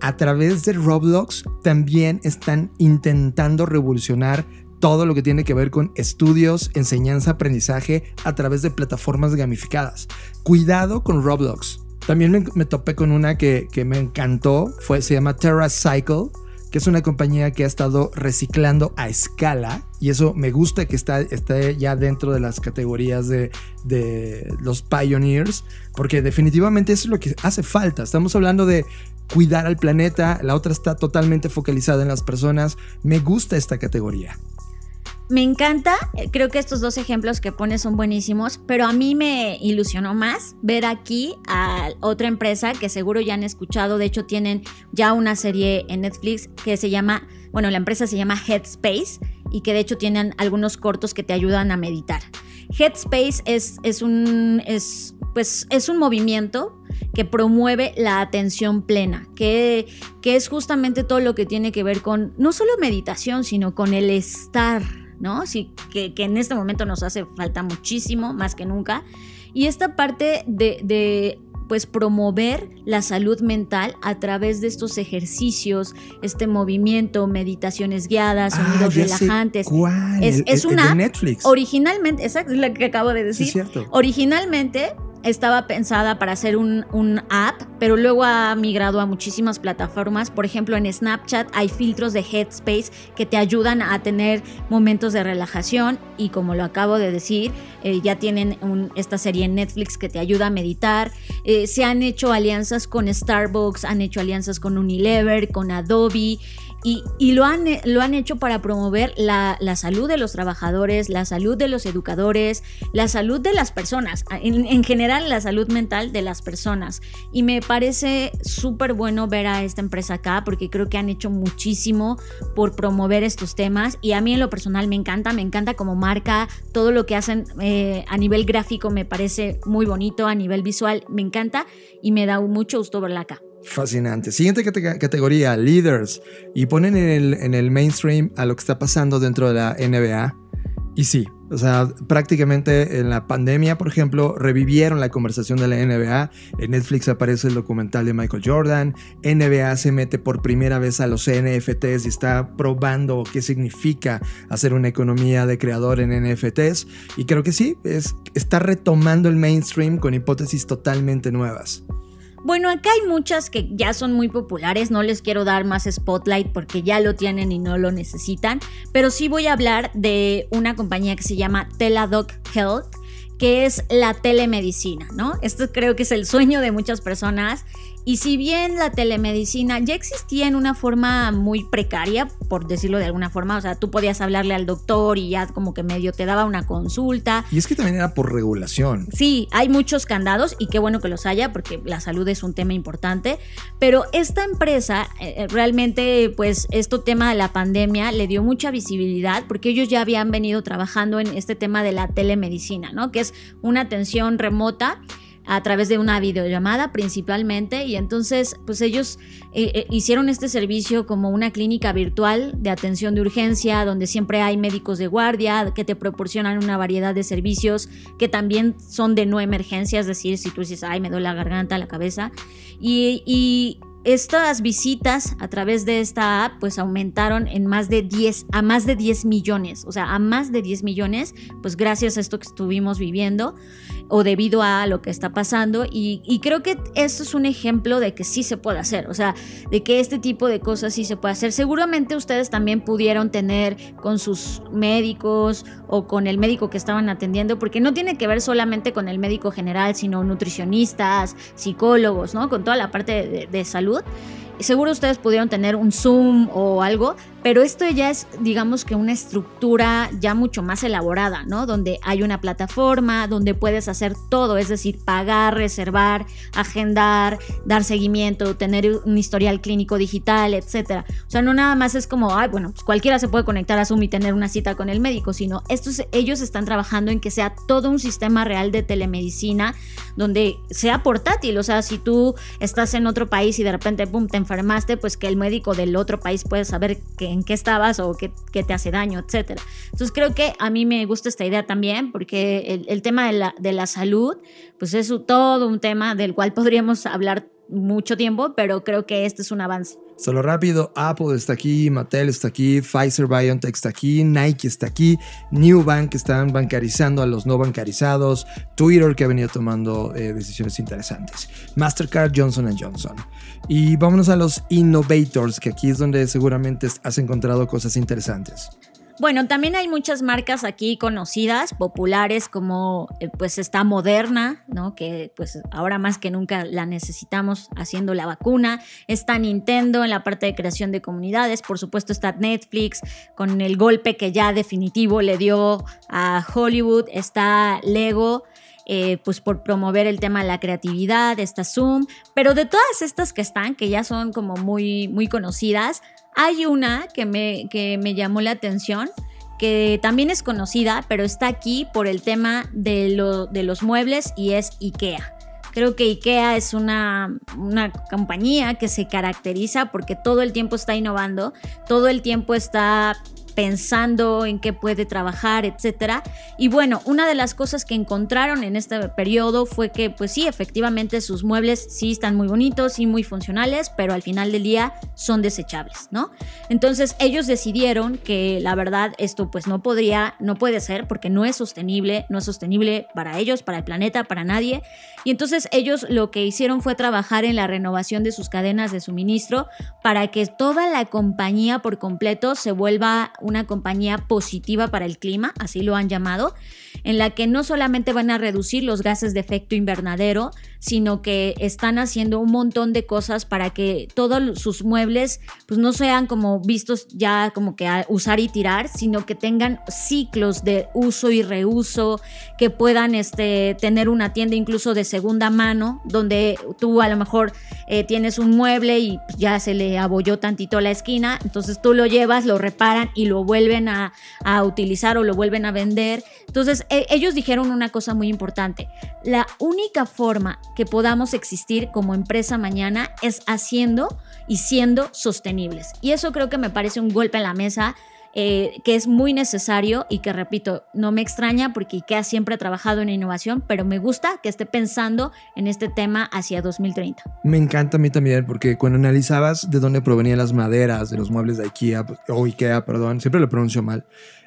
a través de Roblox también están intentando revolucionar todo lo que tiene que ver con estudios, enseñanza, aprendizaje a través de plataformas gamificadas. Cuidado con Roblox. También me, topé con una que, me encantó, fue, se llama TerraCycle, que es una compañía que ha estado reciclando a escala y eso me gusta que está, esté ya dentro de las categorías de, de, los pioneers, porque definitivamente eso es lo que hace falta. Estamos hablando de cuidar al planeta, la otra está totalmente focalizada en las personas. Me gusta esta categoría. Me encanta, eh, creo que estos dos ejemplos que pones son buenísimos, pero a mí me ilusionó más ver aquí a otra empresa que seguro ya han escuchado, de hecho tienen ya una serie en Netflix que se llama, bueno, la empresa se llama Headspace y que de hecho tienen algunos cortos que te ayudan a meditar. Headspace es, es, un, es, pues, es un movimiento que promueve la atención plena, que, que es justamente todo lo que tiene que ver con no solo meditación, sino con el estar ¿no? Sí, que, en este momento nos hace falta muchísimo, más que nunca. Y esta parte de, pues promover la salud mental a través de estos ejercicios, este movimiento, meditaciones guiadas, Ah, sonidos relajantes. Es, el- es el- una de. Netflix. Originalmente, exacto, es lo que acabo de Sí, decir. es cierto. Originalmente estaba pensada para hacer un, un app, pero luego ha migrado a muchísimas plataformas. Por ejemplo, en Snapchat hay filtros de Headspace que te ayudan a tener momentos de relajación y como lo acabo de decir, eh, ya tienen esta serie en Netflix que te ayuda a meditar. Eh, se han hecho alianzas con Starbucks, han hecho alianzas con Unilever, con Adobe. Y, lo, han, hecho para promover la, salud de los trabajadores, la salud de los educadores, la salud de las personas, en, en general la salud mental de las personas. Y me parece súper bueno ver a esta empresa acá porque creo que han hecho muchísimo por promover estos temas y a mí en lo personal me encanta, me encanta como marca, todo lo que hacen eh, a nivel gráfico me parece muy bonito, a nivel visual me encanta y me da mucho gusto verla acá. Fascinante. Siguiente cate- categoría, leaders. Y ponen en el, en el mainstream a lo que está pasando dentro de la NBA. Y sí, o sea, prácticamente en la pandemia, por ejemplo, revivieron la conversación de la NBA. En Netflix aparece el documental de Michael Jordan. NBA se mete por primera vez a los NFTs y está probando qué significa hacer una economía de creador en NFTs. Y creo que sí, es, está retomando el mainstream con hipótesis totalmente nuevas. Bueno, acá hay muchas que ya son muy populares, no les quiero dar más spotlight porque ya lo tienen y no lo necesitan, pero sí voy a hablar de una compañía que se llama Teladoc Health, que es la telemedicina, ¿no? Esto creo que es el sueño de muchas personas. Y si bien la telemedicina ya existía en una forma muy precaria, por decirlo de alguna forma, o sea, tú podías hablarle al doctor y ya como que medio te daba una consulta, Y es que también era por regulación. Sí, hay muchos candados y qué bueno que los haya porque la salud es un tema importante, pero esta empresa eh, realmente pues este tema de la pandemia le dio mucha visibilidad porque ellos ya habían venido trabajando en este tema de la telemedicina, ¿no? Que es una atención remota a través de una videollamada principalmente y entonces pues ellos eh, eh, hicieron este servicio como una clínica virtual de atención de urgencia donde siempre hay médicos de guardia que te proporcionan una variedad de servicios que también son de no emergencia, es decir, si tú dices, ay, me duele la garganta, la cabeza y, y estas visitas a través de esta app pues aumentaron en más de 10 a más de 10 millones, o sea, a más de 10 millones, pues gracias a esto que estuvimos viviendo o debido a lo que está pasando y, creo que esto es un ejemplo de que sí se puede hacer, o sea, de que este tipo de cosas sí se puede hacer. Seguramente ustedes también pudieron tener con sus médicos o con el médico que estaban atendiendo, porque no tiene que ver solamente con el médico general, sino nutricionistas, psicólogos, ¿no? Con toda la parte de salud. Seguro ustedes pudieron tener un Zoom o algo, pero esto ya es, digamos que una estructura ya mucho más elaborada, ¿no? Donde hay una plataforma, donde puedes hacer todo, es decir, pagar, reservar, agendar, dar seguimiento, tener un historial clínico digital, etcétera. O sea, no nada más es como, ay, bueno, pues cualquiera se puede conectar a Zoom y tener una cita con el médico, sino estos, ellos están trabajando en que sea todo un sistema real de telemedicina donde sea portátil, o sea, si tú estás en otro país y de repente, pum, te enfermaste, pues que el médico del otro país puede saber que en qué estabas o qué, qué te hace daño, etcétera. Entonces creo que a mí me gusta esta idea también porque el, el tema de la, de la salud, pues es todo un tema del cual podríamos hablar mucho tiempo, pero creo que este es un avance. Solo rápido, Apple está aquí, Mattel está aquí, Pfizer BioNTech está aquí, Nike está aquí, Newbank están bancarizando a los no bancarizados, Twitter que ha venido tomando eh, decisiones interesantes, Mastercard, Johnson Johnson. Y vámonos a los innovators, que aquí es donde seguramente has encontrado cosas interesantes. Bueno, también hay muchas marcas aquí conocidas, populares, como eh, pues está Moderna, ¿no? Que pues ahora más que nunca la necesitamos haciendo la vacuna. Está Nintendo en la parte de creación de comunidades. Por supuesto está Netflix con el golpe que ya definitivo le dio a Hollywood. Está Lego. Eh, pues por promover el tema de la creatividad, está Zoom, pero de todas estas que están, que ya son como muy, muy conocidas, hay una que me, que me llamó la atención, que también es conocida, pero está aquí por el tema de, lo, de los muebles y es IKEA. Creo que IKEA es una, una, compañía que se caracteriza porque todo el tiempo está innovando, todo el tiempo está pensando en qué puede trabajar, etcétera. Y bueno, una de las cosas que encontraron en este periodo fue que, pues sí, efectivamente sus muebles sí están muy bonitos y muy funcionales, pero al final del día son desechables, ¿no? Entonces ellos decidieron que la verdad esto pues no podría, no puede ser porque no es sostenible, no es sostenible para ellos, para el planeta, para nadie. Y entonces ellos lo que hicieron fue trabajar en la renovación de sus cadenas de suministro para que toda la compañía por completo se vuelva una compañía positiva para el clima, así lo han llamado, en la que no solamente van a reducir los gases de efecto invernadero, sino que están haciendo un montón de cosas para que todos sus muebles pues no sean como vistos ya como que a usar y tirar, sino que tengan ciclos de uso y reuso, que puedan este, tener una tienda incluso de segunda mano, donde tú a lo mejor eh, tienes un mueble y pues, ya se le abolló tantito la esquina, entonces tú lo llevas, lo reparan y lo vuelven a, a utilizar o lo vuelven a vender. Entonces e, ellos dijeron una cosa muy importante, la única forma que podamos existir como empresa mañana es haciendo y siendo sostenibles. Y eso creo que me parece un golpe en la mesa eh, que es muy necesario y que, repito, no me extraña porque IKEA siempre ha trabajado en innovación, pero me gusta que esté pensando en este tema hacia 2030. Me encanta a mí también porque cuando analizabas de dónde provenían las maderas de los muebles de IKEA, o IKEA, perdón, siempre lo pronuncio mal,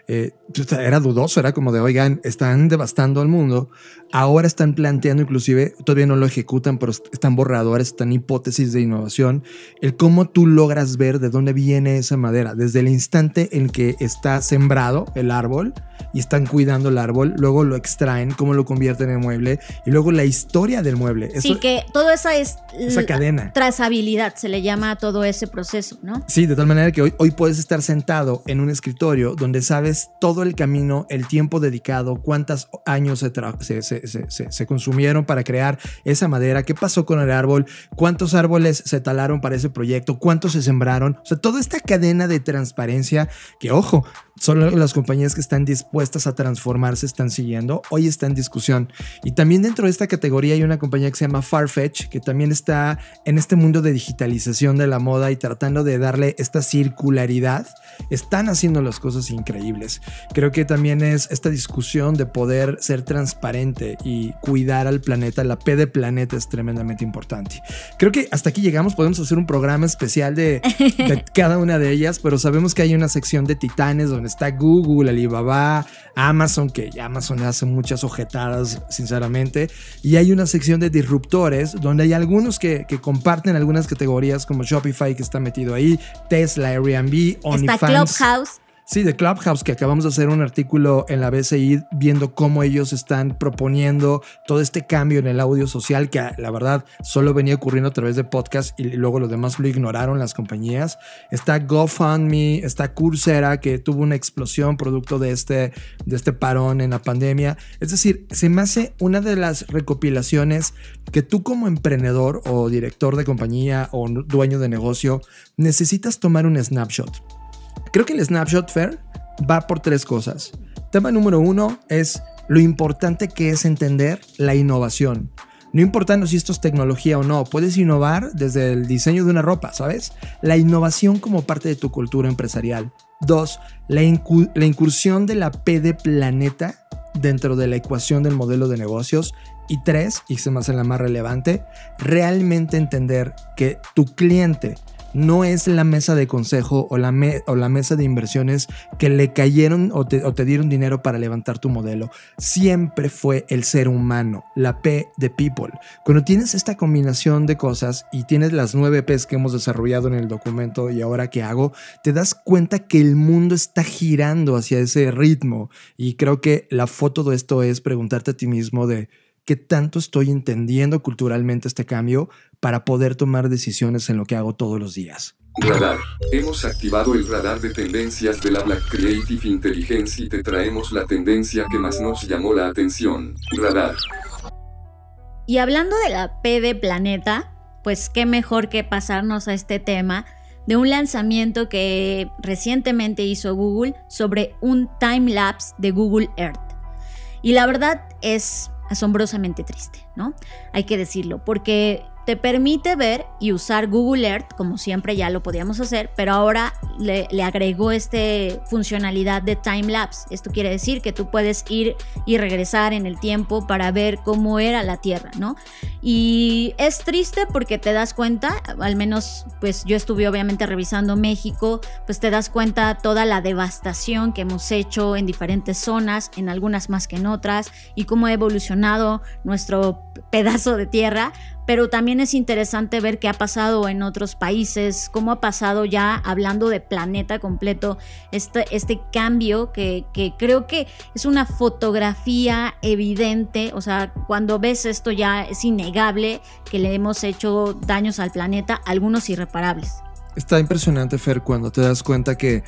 eh, pues, era dudoso, era como de, oigan, están devastando al mundo, ahora están planteando, inclusive, todavía no lo ejecutan, pero están borradores, están hipótesis de innovación, el cómo tú logras ver de dónde viene esa madera, desde el instante en que está sembrado el árbol y están cuidando el árbol, luego lo extraen, cómo lo convierten en mueble y luego la historia del mueble. sí, que todo eso es esa cadena. Trazabilidad, se le llama a todo ese proceso, ¿no? Sí, de tal manera que hoy, hoy puedes estar sentado en un escritorio donde sabes todo el camino, el tiempo dedicado, cuántos años se, consumieron para crear esa madera, qué pasó con el árbol, cuántos árboles se talaron para ese proyecto, cuántos se sembraron. O sea, toda esta cadena de transparencia que, ojo, Solo las compañías que están dispuestas a transformarse están siguiendo. Hoy está en discusión. Y también dentro de esta categoría hay una compañía que se llama Farfetch, que también está en este mundo de digitalización de la moda y tratando de darle esta circularidad. Están haciendo las cosas increíbles. Creo que también es esta discusión de poder ser transparente y cuidar al planeta. La P de planeta es tremendamente importante. Creo que hasta aquí llegamos. Podemos hacer un programa especial de, de cada una de ellas, pero sabemos que hay una sección de titanes donde está Google, Alibaba, Amazon, que Amazon hace muchas ojetadas, sinceramente. Y hay una sección de disruptores donde hay algunos que, comparten algunas categorías, como Shopify, que está metido ahí, Tesla, Airbnb, OnlyFans. Está Clubhouse. Sí, de Clubhouse, que acabamos de hacer un artículo en la BCI viendo cómo ellos están proponiendo todo este cambio en el audio social, que la verdad solo venía ocurriendo a través de podcast y luego los demás lo ignoraron las compañías. Está GoFundMe, está Coursera, que tuvo una explosión producto de este, de este parón en la pandemia. Es decir, se me hace una de las recopilaciones que tú como emprendedor o director de compañía o dueño de negocio necesitas tomar un snapshot Creo que el Snapshot Fair va por tres cosas. Tema número uno es lo importante que es entender la innovación. No importando si esto es tecnología o no, puedes innovar desde el diseño de una ropa, ¿sabes? La innovación como parte de tu cultura empresarial. Dos, la, la incursión de la P de planeta dentro de la ecuación del modelo de negocios. Y tres, y se me hace la más relevante, realmente entender que tu cliente no es la mesa de consejo o la, mesa de inversiones que le cayeron o te, o te, dieron dinero para levantar tu modelo. Siempre fue el ser humano, la P de people. Cuando tienes esta combinación de cosas y tienes las nueve Ps que hemos desarrollado en el documento y ahora que hago, te das cuenta que el mundo está girando hacia ese ritmo. Y creo que la foto de esto es preguntarte a ti mismo de qué tanto estoy entendiendo culturalmente este cambio para poder tomar decisiones en lo que hago todos los días. Radar. Hemos activado el radar de tendencias de la Black Creative Intelligence y te traemos la tendencia que más nos llamó la atención. Radar. Y hablando de la P de planeta, pues qué mejor que pasarnos a este tema de un lanzamiento que recientemente hizo Google sobre un time lapse de Google Earth. Y la verdad es asombrosamente triste, ¿no? Hay que decirlo, porque te permite ver y usar Google Earth, como siempre ya lo podíamos hacer, pero ahora le, agregó esta funcionalidad de time lapse. Esto quiere decir que tú puedes ir y regresar en el tiempo para ver cómo era la Tierra, ¿no? Y es triste porque te das cuenta, al menos pues yo estuve obviamente revisando México, pues te das cuenta toda la devastación que hemos hecho en diferentes zonas, en algunas más que en otras, y cómo ha evolucionado nuestro pedazo de tierra pero también es interesante ver qué ha pasado en otros países, cómo ha pasado ya hablando de planeta completo, este, este cambio que, que, creo que es una fotografía evidente, o sea, cuando ves esto ya es innegable que le hemos hecho daños al planeta, algunos irreparables. Está impresionante, Fer, cuando te das cuenta que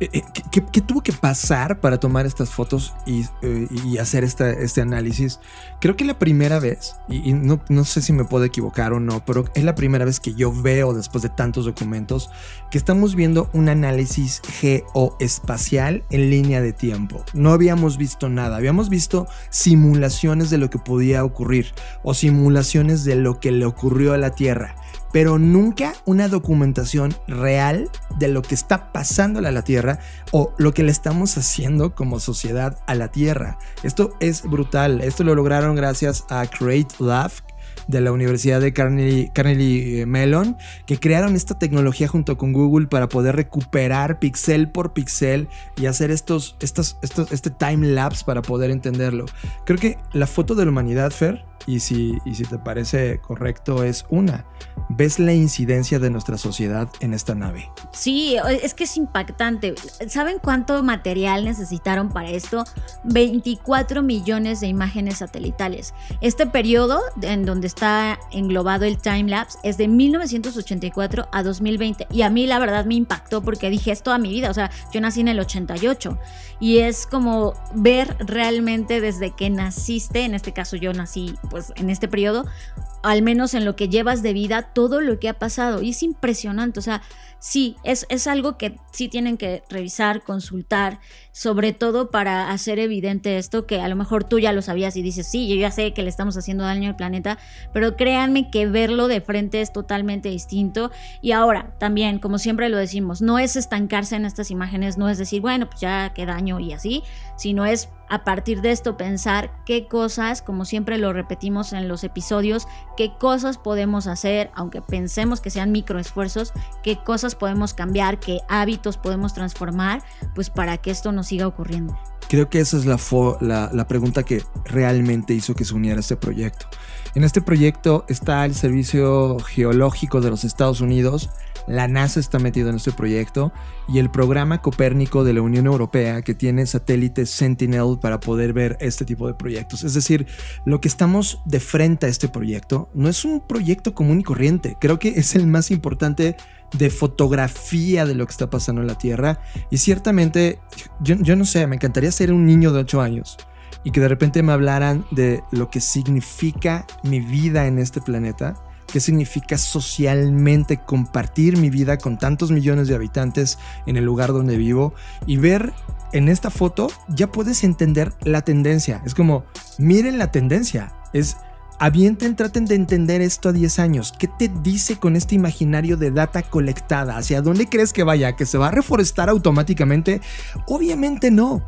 eh, eh, ¿Qué, tuvo que pasar para tomar estas fotos y, eh, hacer este análisis? Creo que la primera vez, y, no, no, sé si me puedo equivocar o no, pero es la primera vez que yo veo después de tantos documentos que estamos viendo un análisis geoespacial en línea de tiempo. No habíamos visto nada, habíamos visto simulaciones de lo que podía ocurrir o simulaciones de lo que le ocurrió a la Tierra pero nunca una documentación real de lo que está pasando a la Tierra o lo que le estamos haciendo como sociedad a la Tierra. Esto es brutal. Esto lo lograron gracias a Create Lab de la Universidad de Carnegie, eh, Mellon, que crearon esta tecnología junto con Google para poder recuperar pixel por pixel y hacer estos, estos, estos, este time lapse para poder entenderlo. Creo que la foto de la humanidad, Fer, y si, y si te parece correcto, es una. ¿Ves la incidencia de nuestra sociedad en esta nave? Sí, es que es impactante. ¿Saben cuánto material necesitaron para esto? 24 millones de imágenes satelitales. Este periodo en donde está englobado el timelapse es de 1984 a 2020. Y a mí la verdad me impactó porque dije, es toda mi vida. O sea, yo nací en el 88. Y es como ver realmente desde que naciste, en este caso yo nací pues en este periodo, al menos en lo que llevas de vida, todo lo que ha pasado. Y es impresionante, o sea, sí, es, es algo que sí tienen que revisar, consultar, sobre todo para hacer evidente esto, que a lo mejor tú ya lo sabías y dices, sí, yo ya sé que le estamos haciendo daño al planeta, pero créanme que verlo de frente es totalmente distinto. Y ahora, también, como siempre lo decimos, no es estancarse en estas imágenes, no es decir, bueno, pues ya qué daño y así, sino es a partir de esto pensar qué cosas, como siempre lo repetimos en los episodios, qué cosas podemos hacer, aunque pensemos que sean microesfuerzos, qué cosas podemos cambiar, qué hábitos podemos transformar, pues para que esto siga ocurriendo. Creo que esa es la, la, la pregunta que realmente hizo que se uniera este proyecto. En este proyecto está el Servicio Geológico de los Estados Unidos, la NASA está metida en este proyecto y el programa Copérnico de la Unión Europea que tiene satélites Sentinel para poder ver este tipo de proyectos. Es decir, lo que estamos de frente a este proyecto no es un proyecto común y corriente, creo que es el más importante de fotografía de lo que está pasando en la Tierra. Y ciertamente, yo, no sé, me encantaría ser un niño de 8 años y que de repente me hablaran de lo que significa mi vida en este planeta qué significa socialmente compartir mi vida con tantos millones de habitantes en el lugar donde vivo y ver en esta foto ya puedes entender la tendencia. Es como, miren la tendencia. Es, avienten, traten de entender esto a 10 años. ¿Qué te dice con este imaginario de data colectada? ¿Hacia dónde crees que vaya? ¿Que se va a reforestar automáticamente? Obviamente no.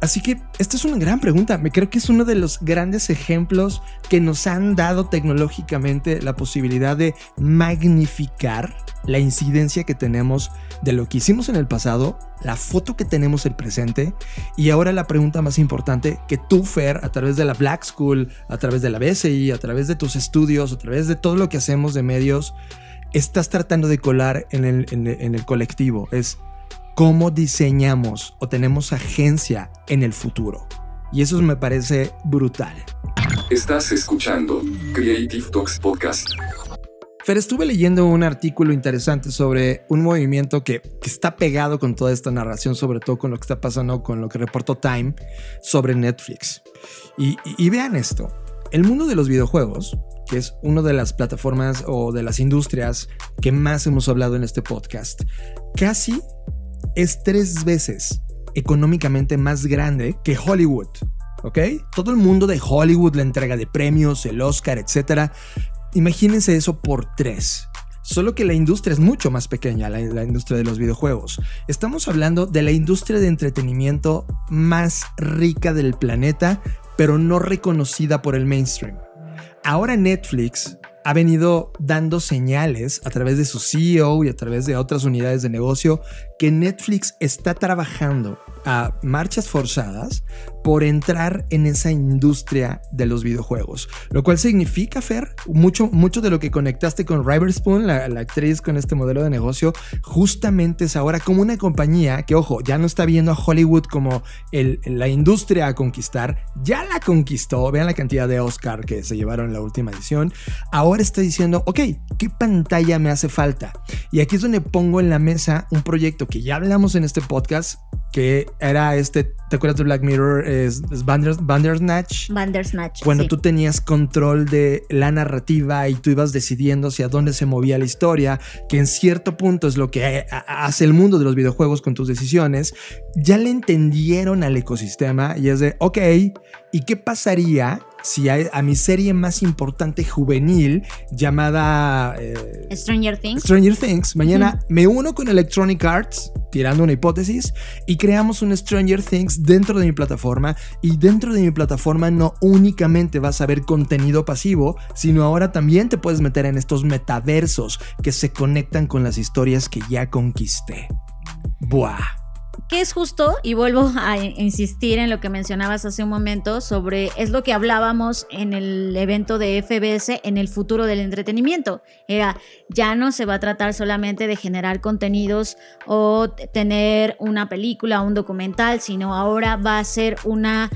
Así que esta es una gran pregunta. Me creo que es uno de los grandes ejemplos que nos han dado tecnológicamente la posibilidad de magnificar la incidencia que tenemos de lo que hicimos en el pasado, la foto que tenemos el presente y ahora la pregunta más importante que tú, Fer, a través de la Black School, a través de la BSI, a través de tus estudios, a través de todo lo que hacemos de medios, estás tratando de colar en el, en el colectivo. Es cómo diseñamos o tenemos agencia en el futuro. Y eso me parece brutal. Estás escuchando Creative Talks Podcast. Fer, estuve leyendo un artículo interesante sobre un movimiento que, está pegado con toda esta narración, sobre todo con lo que está pasando con lo que reportó Time sobre Netflix. Y, y vean esto, el mundo de los videojuegos, que es una de las plataformas o de las industrias que más hemos hablado en este podcast, casi es tres veces económicamente más grande que Hollywood. ¿Ok? Todo el mundo de Hollywood, la entrega de premios, el Oscar, etc. imagínense eso por tres. Solo que la industria es mucho más pequeña, la, la, industria de los videojuegos. Estamos hablando de la industria de entretenimiento más rica del planeta, pero no reconocida por el mainstream. Ahora Netflix ha venido dando señales a través de su CEO y a través de otras unidades de negocio que Netflix está trabajando a marchas forzadas por entrar en esa industria de los videojuegos. Lo cual significa, Fer, mucho, mucho de lo que conectaste con Riverspoon, la, la actriz con este modelo de negocio, justamente es ahora como una compañía que, ojo, ya no está viendo a Hollywood como el, la industria a conquistar, ya la conquistó, vean la cantidad de Oscar que se llevaron en la última edición, ahora está diciendo, ok, ¿qué pantalla me hace falta? Y aquí es donde pongo en la mesa un proyecto que ya hablamos en este podcast, que era este, ¿te acuerdas de Black Mirror? Es, es Bandersnatch. Bandersnatch. Cuando sí. tú tenías control de la narrativa y tú ibas decidiendo hacia dónde se movía la historia, que en cierto punto es lo que hace el mundo de los videojuegos con tus decisiones, ya le entendieron al ecosistema y es de, ok, ¿y qué pasaría si a, a, mi serie más importante juvenil llamada eh, Stranger Things. Stranger Things. Mañana me uno con Electronic Arts, tirando una hipótesis, y creamos un Stranger Things dentro de mi plataforma. Y dentro de mi plataforma no únicamente vas a ver contenido pasivo, sino ahora también te puedes meter en estos metaversos que se conectan con las historias que ya conquisté. Buah que es justo, y vuelvo a insistir en lo que mencionabas hace un momento, sobre es lo que hablábamos en el evento de FBS en el futuro del entretenimiento. Era, ya no se va a tratar solamente de generar contenidos o tener una película o un documental, sino ahora va a ser una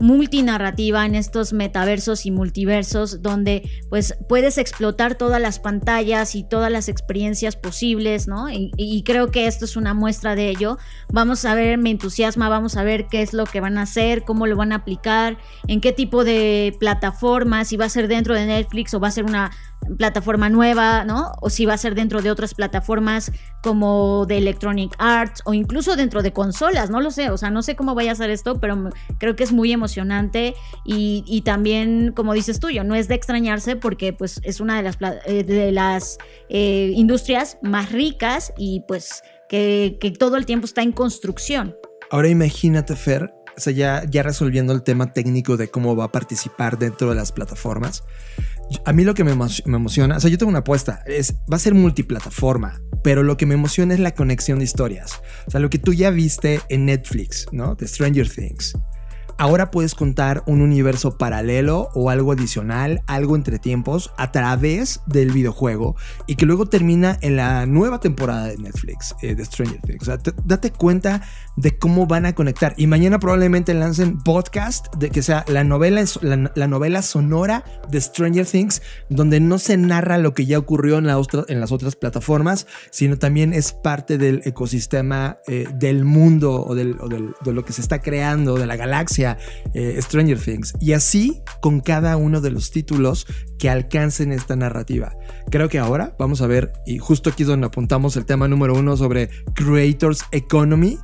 multinarrativa en estos metaversos y multiversos donde pues puedes explotar todas las pantallas y todas las experiencias posibles, ¿no? Y, y, creo que esto es una muestra de ello. Vamos a ver, me entusiasma, vamos a ver qué es lo que van a hacer, cómo lo van a aplicar, en qué tipo de plataformas, si va a ser dentro de Netflix o va a ser una plataforma nueva, ¿no? O si va a ser dentro de otras plataformas como de Electronic Arts o incluso dentro de consolas, no lo sé, o sea, no sé cómo vaya a ser esto, pero creo que es muy emocionante y, también, como dices tú, yo, no es de extrañarse porque pues es una de las, las eh, industrias más ricas y pues que, todo el tiempo está en construcción. Ahora imagínate, Fer, o sea, ya resolviendo el tema técnico de cómo va a participar dentro de las plataformas, a mí lo que me, me, emociona, o sea, yo tengo una apuesta, es, va a ser multiplataforma, pero lo que me emociona es la conexión de historias. O sea, lo que tú ya viste en Netflix, ¿no? De Stranger Things. Ahora puedes contar un universo paralelo o algo adicional, algo entre tiempos, a través del videojuego y que luego termina en la nueva temporada de Netflix eh, de Stranger Things. O sea, te, date cuenta de cómo van a conectar. Y mañana probablemente lancen podcast de que sea la novela, la, la novela sonora de Stranger Things, donde no se narra lo que ya ocurrió en, la otra, en las otras plataformas, sino también es parte del ecosistema eh, del mundo o, o del, de lo que se está creando, de la galaxia eh, Stranger Things. Y así con cada uno de los títulos que alcancen esta narrativa. Creo que ahora vamos a ver, y justo aquí es donde apuntamos el tema número uno sobre Creators Economy.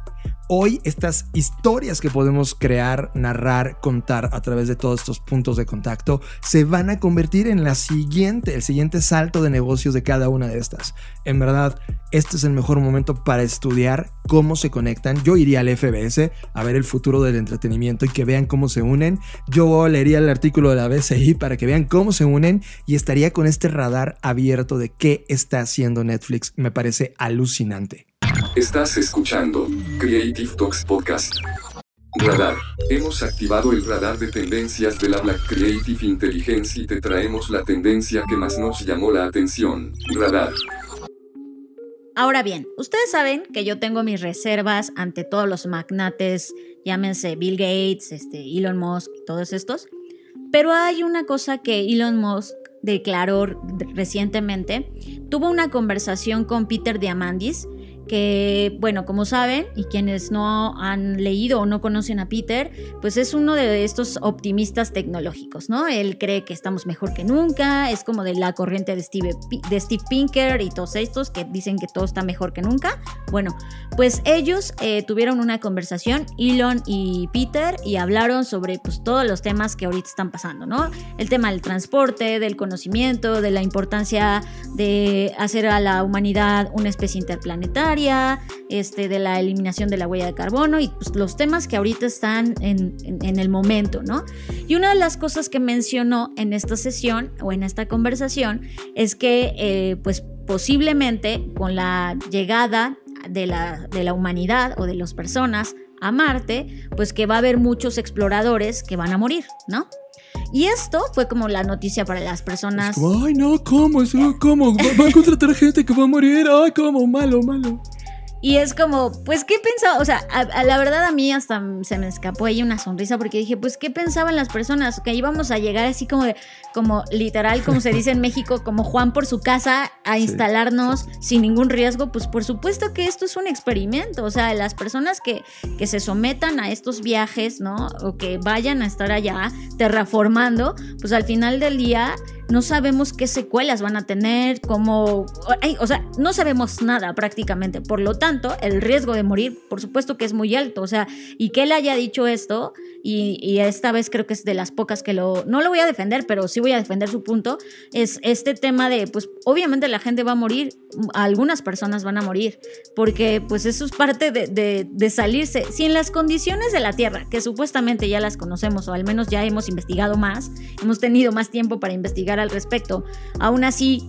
Hoy estas historias que podemos crear, narrar, contar a través de todos estos puntos de contacto se van a convertir en la siguiente, el siguiente salto de negocios de cada una de estas. En verdad, este es el mejor momento para estudiar cómo se conectan. Yo iría al FBS a ver el futuro del entretenimiento y que vean cómo se unen. Yo leería el artículo de la BCI para que vean cómo se unen y estaría con este radar abierto de qué está haciendo Netflix. Me parece alucinante. Estás escuchando Creative Talks Podcast. Radar. Hemos activado el radar de tendencias de la Black Creative Intelligence y te traemos la tendencia que más nos llamó la atención. Radar. Ahora bien, ustedes saben que yo tengo mis reservas ante todos los magnates, llámense Bill Gates, este, Elon Musk, todos estos. Pero hay una cosa que Elon Musk declaró recientemente. Tuvo una conversación con Peter Diamandis, que, bueno, como saben, y quienes no han leído o no conocen a Peter, pues es uno de estos optimistas tecnológicos, ¿no? Él cree que estamos mejor que nunca, es como de la corriente de Steve, de Steve Pinker y todos estos que dicen que todo está mejor que nunca. Bueno, pues ellos eh, tuvieron una conversación, Elon y Peter, y hablaron sobre pues, todos los temas que ahorita están pasando, ¿no? El tema del transporte, del conocimiento, de la importancia de hacer a la humanidad una especie interplanetaria, este, de la eliminación de la huella de carbono y pues, los temas que ahorita están en, el momento, ¿no? Y una de las cosas que mencionó en esta sesión o en esta conversación es que eh, pues posiblemente con la llegada de la, de la humanidad o de las personas a Marte, pues que va a haber muchos exploradores que van a morir, ¿no? Y esto fue como la noticia para las personas. Ay, no, ¿cómo? ¿Cómo? ¿Va, a contratar gente que va a morir? Ay, ¿cómo? Malo, malo. Y es como, pues, ¿qué pensaba? O sea, a, la verdad a mí hasta se me escapó ahí una sonrisa porque dije, pues, ¿qué pensaban las personas? Que íbamos a llegar así como de, como literal, como se dice en México, como Juan por su casa a instalarnos sin ningún riesgo. Pues, por supuesto que esto es un experimento. O sea, las personas que, que se sometan a estos viajes, ¿no? O que vayan a estar allá terraformando, pues al final del día no sabemos qué secuelas van a tener, cómo, o sea, no sabemos nada prácticamente. Por lo tanto, el riesgo de morir, por supuesto que es muy alto. O sea, y que él haya dicho esto, y, esta vez creo que es de las pocas que lo, no lo voy a defender, pero sí voy a defender su punto, es este tema de, pues obviamente la gente va a morir, algunas personas van a morir, porque pues eso es parte de, de salirse. Si en las condiciones de la Tierra, que supuestamente ya las conocemos, o al menos ya hemos investigado más, hemos tenido más tiempo para investigar al respecto, aún así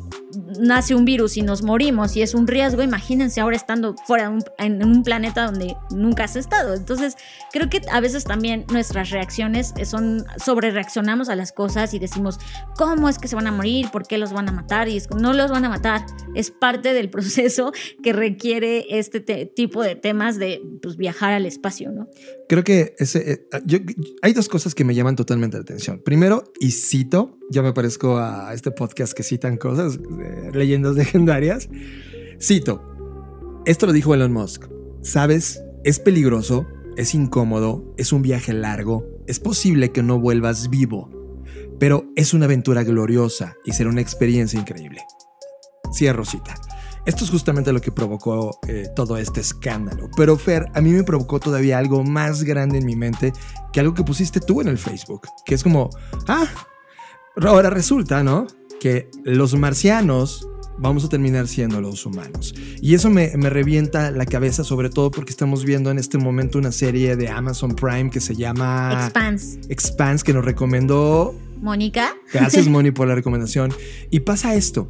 nace un virus y nos morimos y es un riesgo, imagínense ahora estando fuera en un planeta donde nunca has estado. Entonces, creo que a veces también nuestras reacciones son sobre reaccionamos a las cosas y decimos, ¿cómo es que se van a morir? ¿Por qué los van a matar? Y es, no los van a matar, es parte del proceso que requiere este tipo de temas de pues, viajar al espacio, ¿no? Creo que ese, eh, hay dos cosas que me llaman totalmente la atención. Primero, y cito, ya me parezco a este podcast que citan cosas, leyendas legendarias. Cito, esto lo dijo Elon Musk. Sabes, es peligroso, es incómodo, es un viaje largo, es posible que no vuelvas vivo, pero es una aventura gloriosa y será una experiencia increíble. Cierro cita. Esto es justamente lo que provocó eh, todo este escándalo. Pero Fer, a mí me provocó todavía algo más grande en mi mente que algo que pusiste tú en el Facebook, que es como, ah, ahora resulta, ¿no? Que los marcianos vamos a terminar siendo los humanos. Y eso me, me, revienta la cabeza, sobre todo porque estamos viendo en este momento una serie de Amazon Prime que se llama Expanse. Expanse, que nos recomendó Mónica. Gracias, Moni, por la recomendación. Y pasa esto.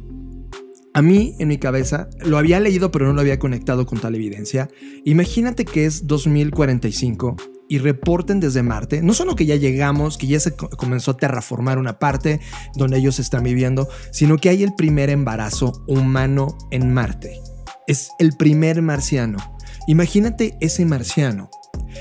A mí, en mi cabeza, lo había leído pero no lo había conectado con tal evidencia. Imagínate que es 2045 y reporten desde Marte, no solo que ya llegamos, que ya se comenzó a terraformar una parte donde ellos están viviendo, sino que hay el primer embarazo humano en Marte. Es el primer marciano. Imagínate ese marciano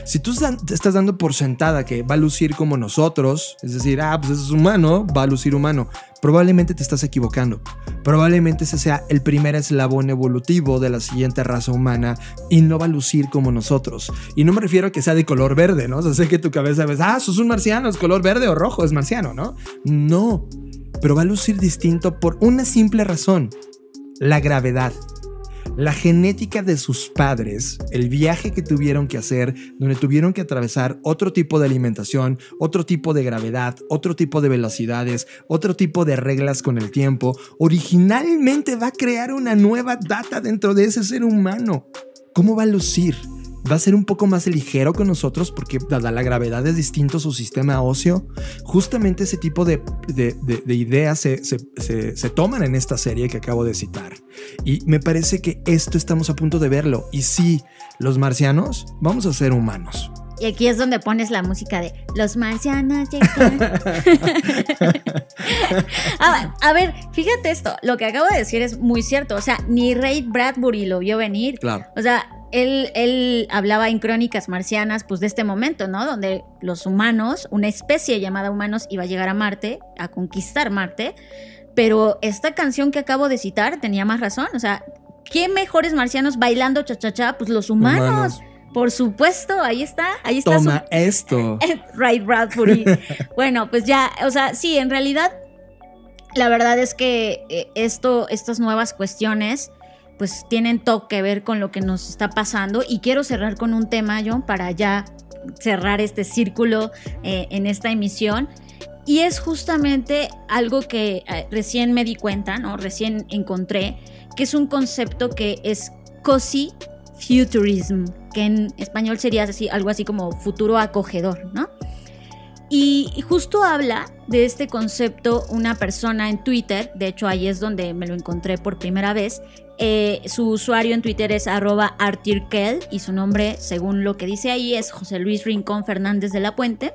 si tú te estás dando por sentada que va a lucir como nosotros, es decir, ah, pues es humano, va a lucir humano, probablemente te estás equivocando. Probablemente ese sea el primer eslabón evolutivo de la siguiente raza humana y no va a lucir como nosotros. Y no me refiero a que sea de color verde, ¿no? O sea, sé que tu cabeza ves, ah, sos un marciano, es color verde o rojo, es marciano, ¿no? No, pero va a lucir distinto por una simple razón, la gravedad la genética de sus padres, el viaje que tuvieron que hacer, donde tuvieron que atravesar otro tipo de alimentación, otro tipo de gravedad, otro tipo de velocidades, otro tipo de reglas con el tiempo, originalmente va a crear una nueva data dentro de ese ser humano. ¿Cómo va a lucir? Va a ser un poco más ligero con nosotros porque dada la gravedad es distinto su sistema óseo. Justamente ese tipo de, ideas se, se, toman en esta serie que acabo de citar. Y me parece que esto estamos a punto de verlo. Y sí, los marcianos vamos a ser humanos. Y aquí es donde pones la música de Los marcianos llegan. a, ver, fíjate esto. Lo que acabo de decir es muy cierto. O sea, ni Ray Bradbury lo vio venir. Claro. O sea, él, hablaba en crónicas marcianas, pues de este momento, ¿no? Donde los humanos, una especie llamada humanos, iba a llegar a Marte, a conquistar Marte. Pero esta canción que acabo de citar tenía más razón. O sea, ¿qué mejores marcianos bailando cha-cha-cha? Pues los humanos. Humanos. Por supuesto, ahí está, ahí está. su- Toma esto. Right Bradbury. bueno, pues ya, o sea, sí, en realidad, la verdad es que eh, esto, estas nuevas cuestiones, pues tienen todo que ver con lo que nos está pasando. Y quiero cerrar con un tema, John, para ya cerrar este círculo eh, en esta emisión. Y es justamente algo que eh, recién me di cuenta, ¿no? Recién encontré, que es un concepto que es cozy futurism, que en español sería así, algo así como futuro acogedor, ¿no? Y justo habla de este concepto una persona en Twitter, de hecho ahí es donde me lo encontré por primera vez. Eh, su usuario en Twitter es arroba artirkel y su nombre, según lo que dice ahí, es José Luis Rincón Fernández de la Puente.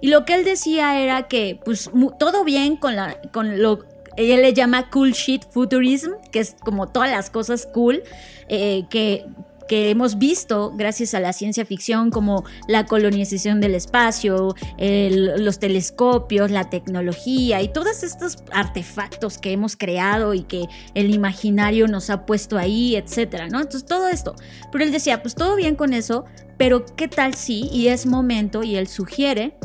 Y lo que él decía era que, pues, todo bien con, la, con lo él le llama cool shit futurism, que es como todas las cosas cool eh, que, que hemos visto gracias a la ciencia ficción, como la colonización del espacio, el- los telescopios, la tecnología y todos estos artefactos que hemos creado y que el imaginario nos ha puesto ahí, etcétera, ¿no? Entonces todo esto. Pero él decía, pues todo bien con eso, pero ¿qué tal si? Y es momento, y él sugiere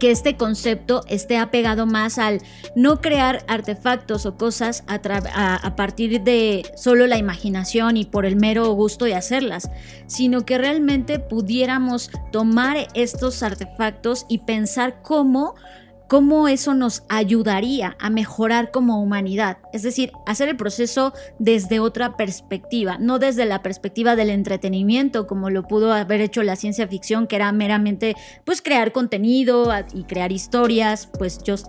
que este concepto esté apegado más al no crear artefactos o cosas a, partir de solo la imaginación y por el mero gusto de hacerlas, sino que realmente pudiéramos tomar estos artefactos y pensar cómo cómo eso nos ayudaría a mejorar como humanidad. Es decir, hacer el proceso desde otra perspectiva, no desde la perspectiva del entretenimiento, como lo pudo haber hecho la ciencia ficción, que era meramente pues crear contenido y crear historias, pues just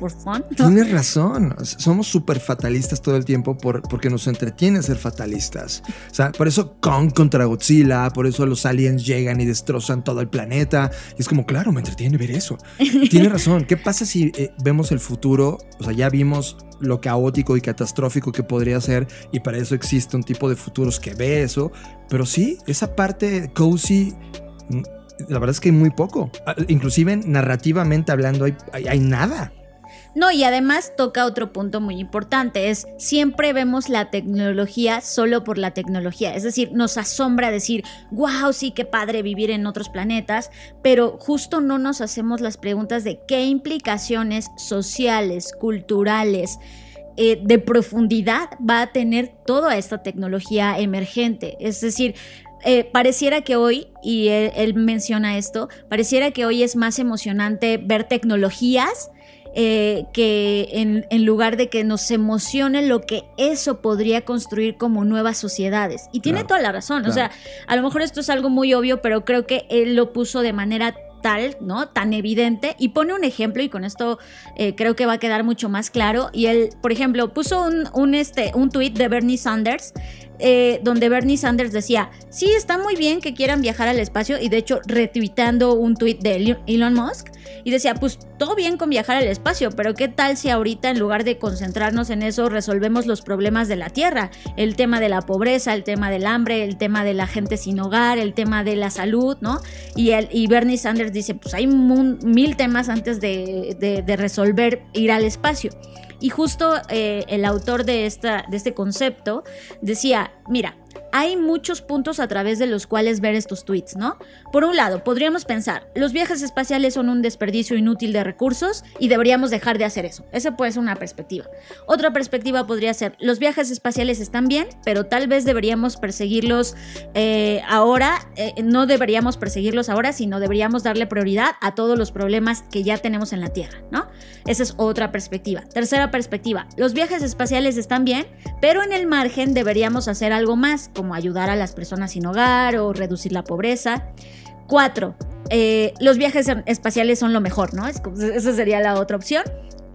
for fun. ¿no? Tienes razón. Somos súper fatalistas todo el tiempo por, porque nos entretiene ser fatalistas. O sea, por eso Kong contra Godzilla, por eso los aliens llegan y destrozan todo el planeta. Y es como, claro, me entretiene ver eso. Tienes razón. ¿Qué pasa si eh, vemos el futuro? O sea, ya vimos lo caótico y catastrófico que podría ser y para eso existe un tipo de futuros que ve eso. Pero sí, esa parte cozy... mm, La verdad es que hay muy poco. Ah, Inclusive narrativamente hablando hay, hay- hay nada. No, y además toca otro punto muy importante, es siempre vemos la tecnología solo por la tecnología, es decir, nos asombra decir, wow, sí, qué padre vivir en otros planetas, pero justo no nos hacemos las preguntas de qué implicaciones sociales, culturales, eh, de profundidad va a tener toda esta tecnología emergente, es decir, eh, pareciera que hoy, y él, él menciona esto, pareciera que hoy es más emocionante ver tecnologías eh, que en, en lugar de que nos emocione lo que eso podría construir como nuevas sociedades. Y tiene Claro, toda la razón. O sea, a lo mejor esto es algo muy obvio, pero creo que él lo puso de manera tal, ¿no? Tan evidente. Y pone un ejemplo, y con esto eh, creo que va a quedar mucho más claro. Y él, por ejemplo, puso un, un, este, un tweet de Bernie Sanders. Eh, donde Bernie Sanders decía, sí, está muy bien que quieran viajar al espacio y de hecho retuiteando un tweet de Elon Musk y decía, pues todo bien con viajar al espacio, pero ¿qué tal si ahorita en lugar de concentrarnos en eso resolvemos los problemas de la Tierra? El tema de la pobreza, el tema del hambre, el tema de la gente sin hogar, el tema de la salud, ¿no? Y, el, Bernie Sanders dice, pues hay mil temas antes de- de resolver ir al espacio. Y justo eh, el autor de, esta, de este concepto decía, mira, hay muchos puntos a través de los cuales ver estos tweets, ¿no? Por un lado, podríamos pensar, los viajes espaciales son un desperdicio inútil de recursos y deberíamos dejar de hacer eso. Esa puede ser una perspectiva. Otra perspectiva podría ser, los viajes espaciales están bien, pero tal vez deberíamos perseguirlos eh, ahora, eh, no deberíamos perseguirlos ahora, sino deberíamos darle prioridad a todos los problemas que ya tenemos en la Tierra, ¿no? Esa es otra perspectiva. Tercera perspectiva, los viajes espaciales están bien, pero en el margen deberíamos hacer algo más, como ayudar a las personas sin hogar o reducir la pobreza. Cuatro, eh, los viajes espaciales son lo mejor, ¿no? Es esa sería la otra opción.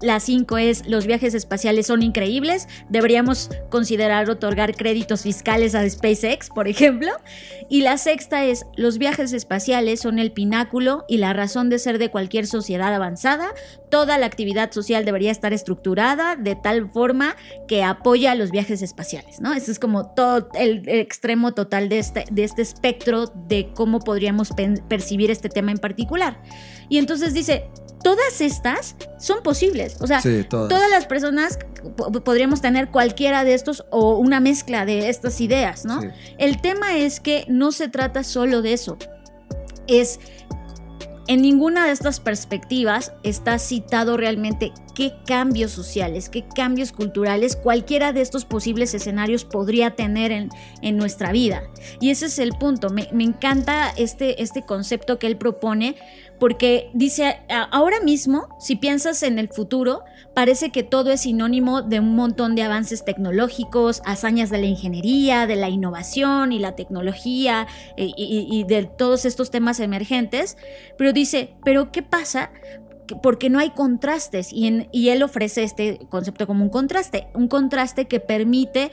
La 5 es los viajes espaciales son increíbles, deberíamos considerar otorgar créditos fiscales a SpaceX, por ejemplo. Y la sexta es los viajes espaciales son el pináculo y la razón de ser de cualquier sociedad avanzada. Toda la actividad social debería estar estructurada de tal forma que apoya a los viajes espaciales, ¿no? Ese es como todo el extremo total de este, de este espectro de cómo podríamos percibir este tema en particular. Y entonces dice, todas estas son posibles. O sea, Sí, todas. todas las personas po- podríamos tener cualquiera de estos o una mezcla de estas ideas, ¿no? Sí. El tema es que no se trata solo de eso. Es en ninguna de estas perspectivas está citado realmente qué cambios sociales, qué cambios culturales cualquiera de estos posibles escenarios podría tener en, en nuestra vida. Y ese es el punto. Me, me encanta este, este concepto que él propone porque dice, ahora mismo, si piensas en el futuro, parece que todo es sinónimo de un montón de avances tecnológicos, hazañas de la ingeniería, de la innovación y la tecnología eh, y de todos estos temas emergentes. Pero dice, pero ¿qué pasa? Que- Porque no hay contrastes y, en- y él ofrece este concepto como un contraste, un contraste que permite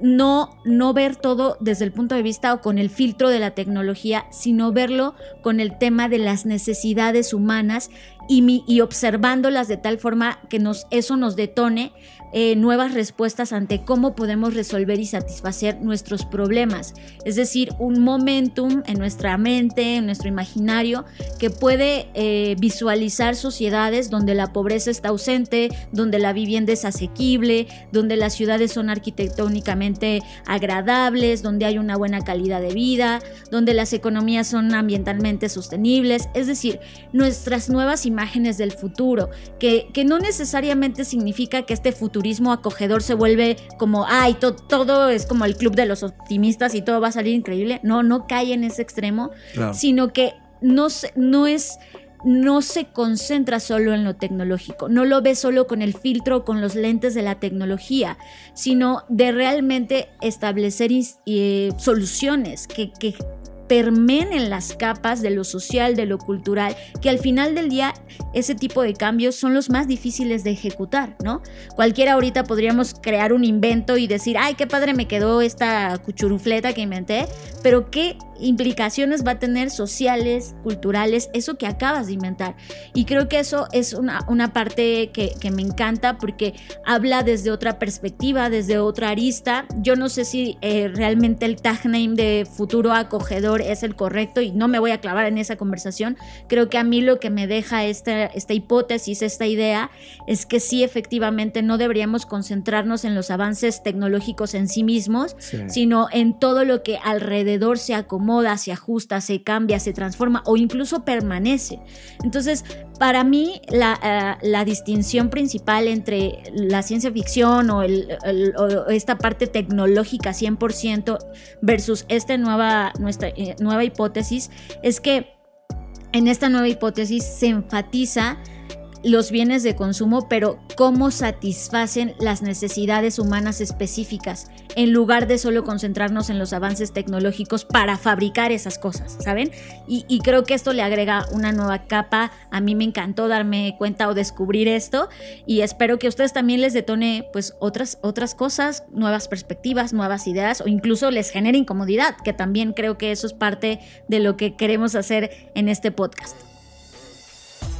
no, no ver todo desde el punto de vista o con el filtro de la tecnología, sino verlo con el tema de las necesidades humanas y, mi- y observándolas de tal forma que nos, eso nos detone eh, nuevas respuestas ante cómo podemos resolver y satisfacer nuestros problemas. Es decir, un momentum en nuestra mente, en nuestro imaginario, que puede eh, visualizar sociedades donde la pobreza está ausente, donde la vivienda es asequible, donde las ciudades son arquitectónicamente agradables, donde hay una buena calidad de vida, donde las economías son ambientalmente sostenibles, es decir, nuestras nuevas imágenes del futuro, que, que no necesariamente significa que este futurismo acogedor se vuelve como, ay, to- todo es como el club de los optimistas y todo va a salir increíble. No, no cae en ese extremo, Claro. sino que no, se- no es no se concentra solo en lo tecnológico, no lo ve solo con el filtro, con los lentes de la tecnología, sino de realmente establecer eh, soluciones que, que permeen en las capas de lo social, de lo cultural, que al final del día ese tipo de cambios son los más difíciles de ejecutar, ¿no? Cualquiera ahorita podríamos crear un invento y decir, ay, qué padre me quedó esta cuchurufleta que inventé, pero qué implicaciones va a tener sociales, culturales, eso que acabas de inventar. Y creo que eso es una, una parte que, que me encanta porque habla desde otra perspectiva, desde otra arista. Yo no sé si eh, realmente el tag name de futuro acogedor es el correcto y no me voy a clavar en esa conversación. Creo que a mí lo que me deja esta, esta hipótesis, esta idea, es que sí, efectivamente, no deberíamos concentrarnos en los avances tecnológicos en sí mismos, Sí. sino en todo lo que alrededor se acomoda, se ajusta, se cambia, se transforma o incluso permanece. Entonces, para mí, la, eh, distinción principal entre la ciencia ficción o esta parte tecnológica 100% versus esta nueva, nuestra, eh, nueva hipótesis es que en esta nueva hipótesis se enfatiza los bienes de consumo, pero cómo satisfacen las necesidades humanas específicas, en lugar de solo concentrarnos en los avances tecnológicos para fabricar esas cosas, ¿saben? Y, creo que esto le agrega una nueva capa. A mí me encantó darme cuenta o descubrir esto y espero que a ustedes también les detone pues otras, otras cosas, nuevas perspectivas, nuevas ideas o incluso les genere incomodidad, que también creo que eso es parte de lo que queremos hacer en este podcast.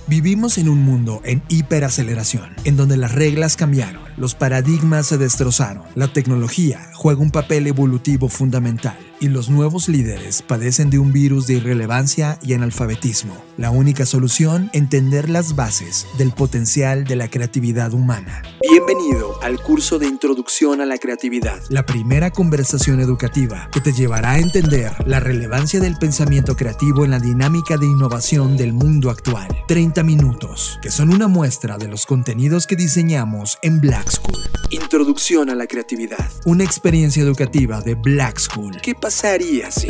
Vivimos en un mundo en hiperaceleración, en donde las reglas cambiaron, los paradigmas se destrozaron, la tecnología juega un papel evolutivo fundamental y los nuevos líderes padecen de un virus de irrelevancia y analfabetismo. La única solución, entender las bases del potencial de la creatividad humana. Bienvenido al curso de Introducción a la Creatividad, la primera conversación educativa que te llevará a entender la relevancia del pensamiento creativo en la dinámica de innovación del mundo actual. 30 minutos, que son una muestra de los contenidos que diseñamos en Black School. Introducción a la Creatividad, una experiencia educativa de Black School. ¿Qué pasaría si?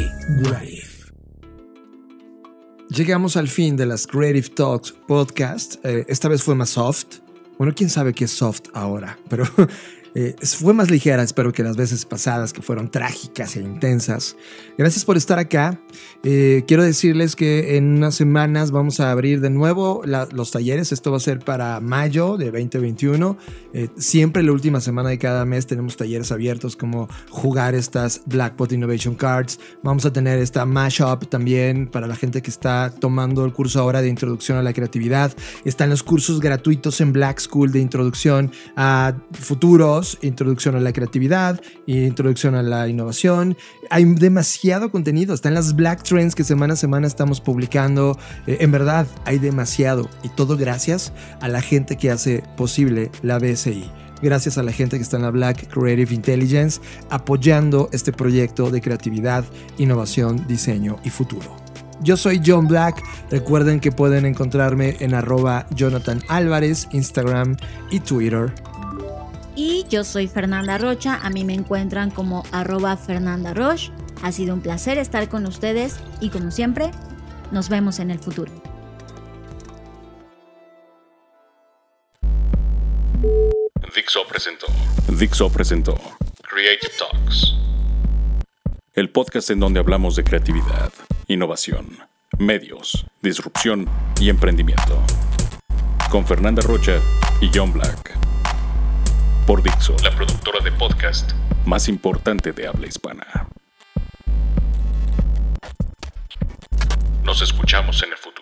Llegamos al fin de las Creative Talks podcast. Eh, esta vez fue más soft. Bueno, quién sabe qué es soft ahora, pero eh, fue más ligera, espero que las veces pasadas que fueron trágicas e intensas. Gracias por estar acá. Eh, quiero decirles que en unas semanas vamos a abrir de nuevo los talleres. Esto va a ser para mayo de 2021. Eh, siempre la última semana de cada mes tenemos talleres abiertos como jugar estas Blackpot Innovation Cards. Vamos a tener esta mashup también para la gente que está tomando el curso ahora de introducción a la creatividad. Están los cursos gratuitos en Black School de introducción a futuro Introducción a la Creatividad, Introducción a la Innovación. Hay demasiado contenido, están las Black Trends que semana a semana estamos publicando. Eh, en verdad, hay demasiado y todo gracias a la gente que hace posible la BSI gracias a la gente que está en la Black Creative Intelligence apoyando este proyecto de creatividad, innovación, diseño y futuro. Yo soy John Black. Recuerden que pueden encontrarme en arroba Jonathan Álvarez, Instagram y Twitter. Y yo soy Fernanda Rocha. A mí me encuentran como arroba Fernanda Roche. Ha sido un placer estar con ustedes y como siempre, nos vemos en el futuro. Dixo presentó. Dixo presentó. Creative Talks. El podcast en donde hablamos de creatividad innovación, medios, disrupción y emprendimiento. Con Fernanda Rocha y John Black. Por Dixo, la productora de podcast más importante de habla hispana. Nos escuchamos en el futuro.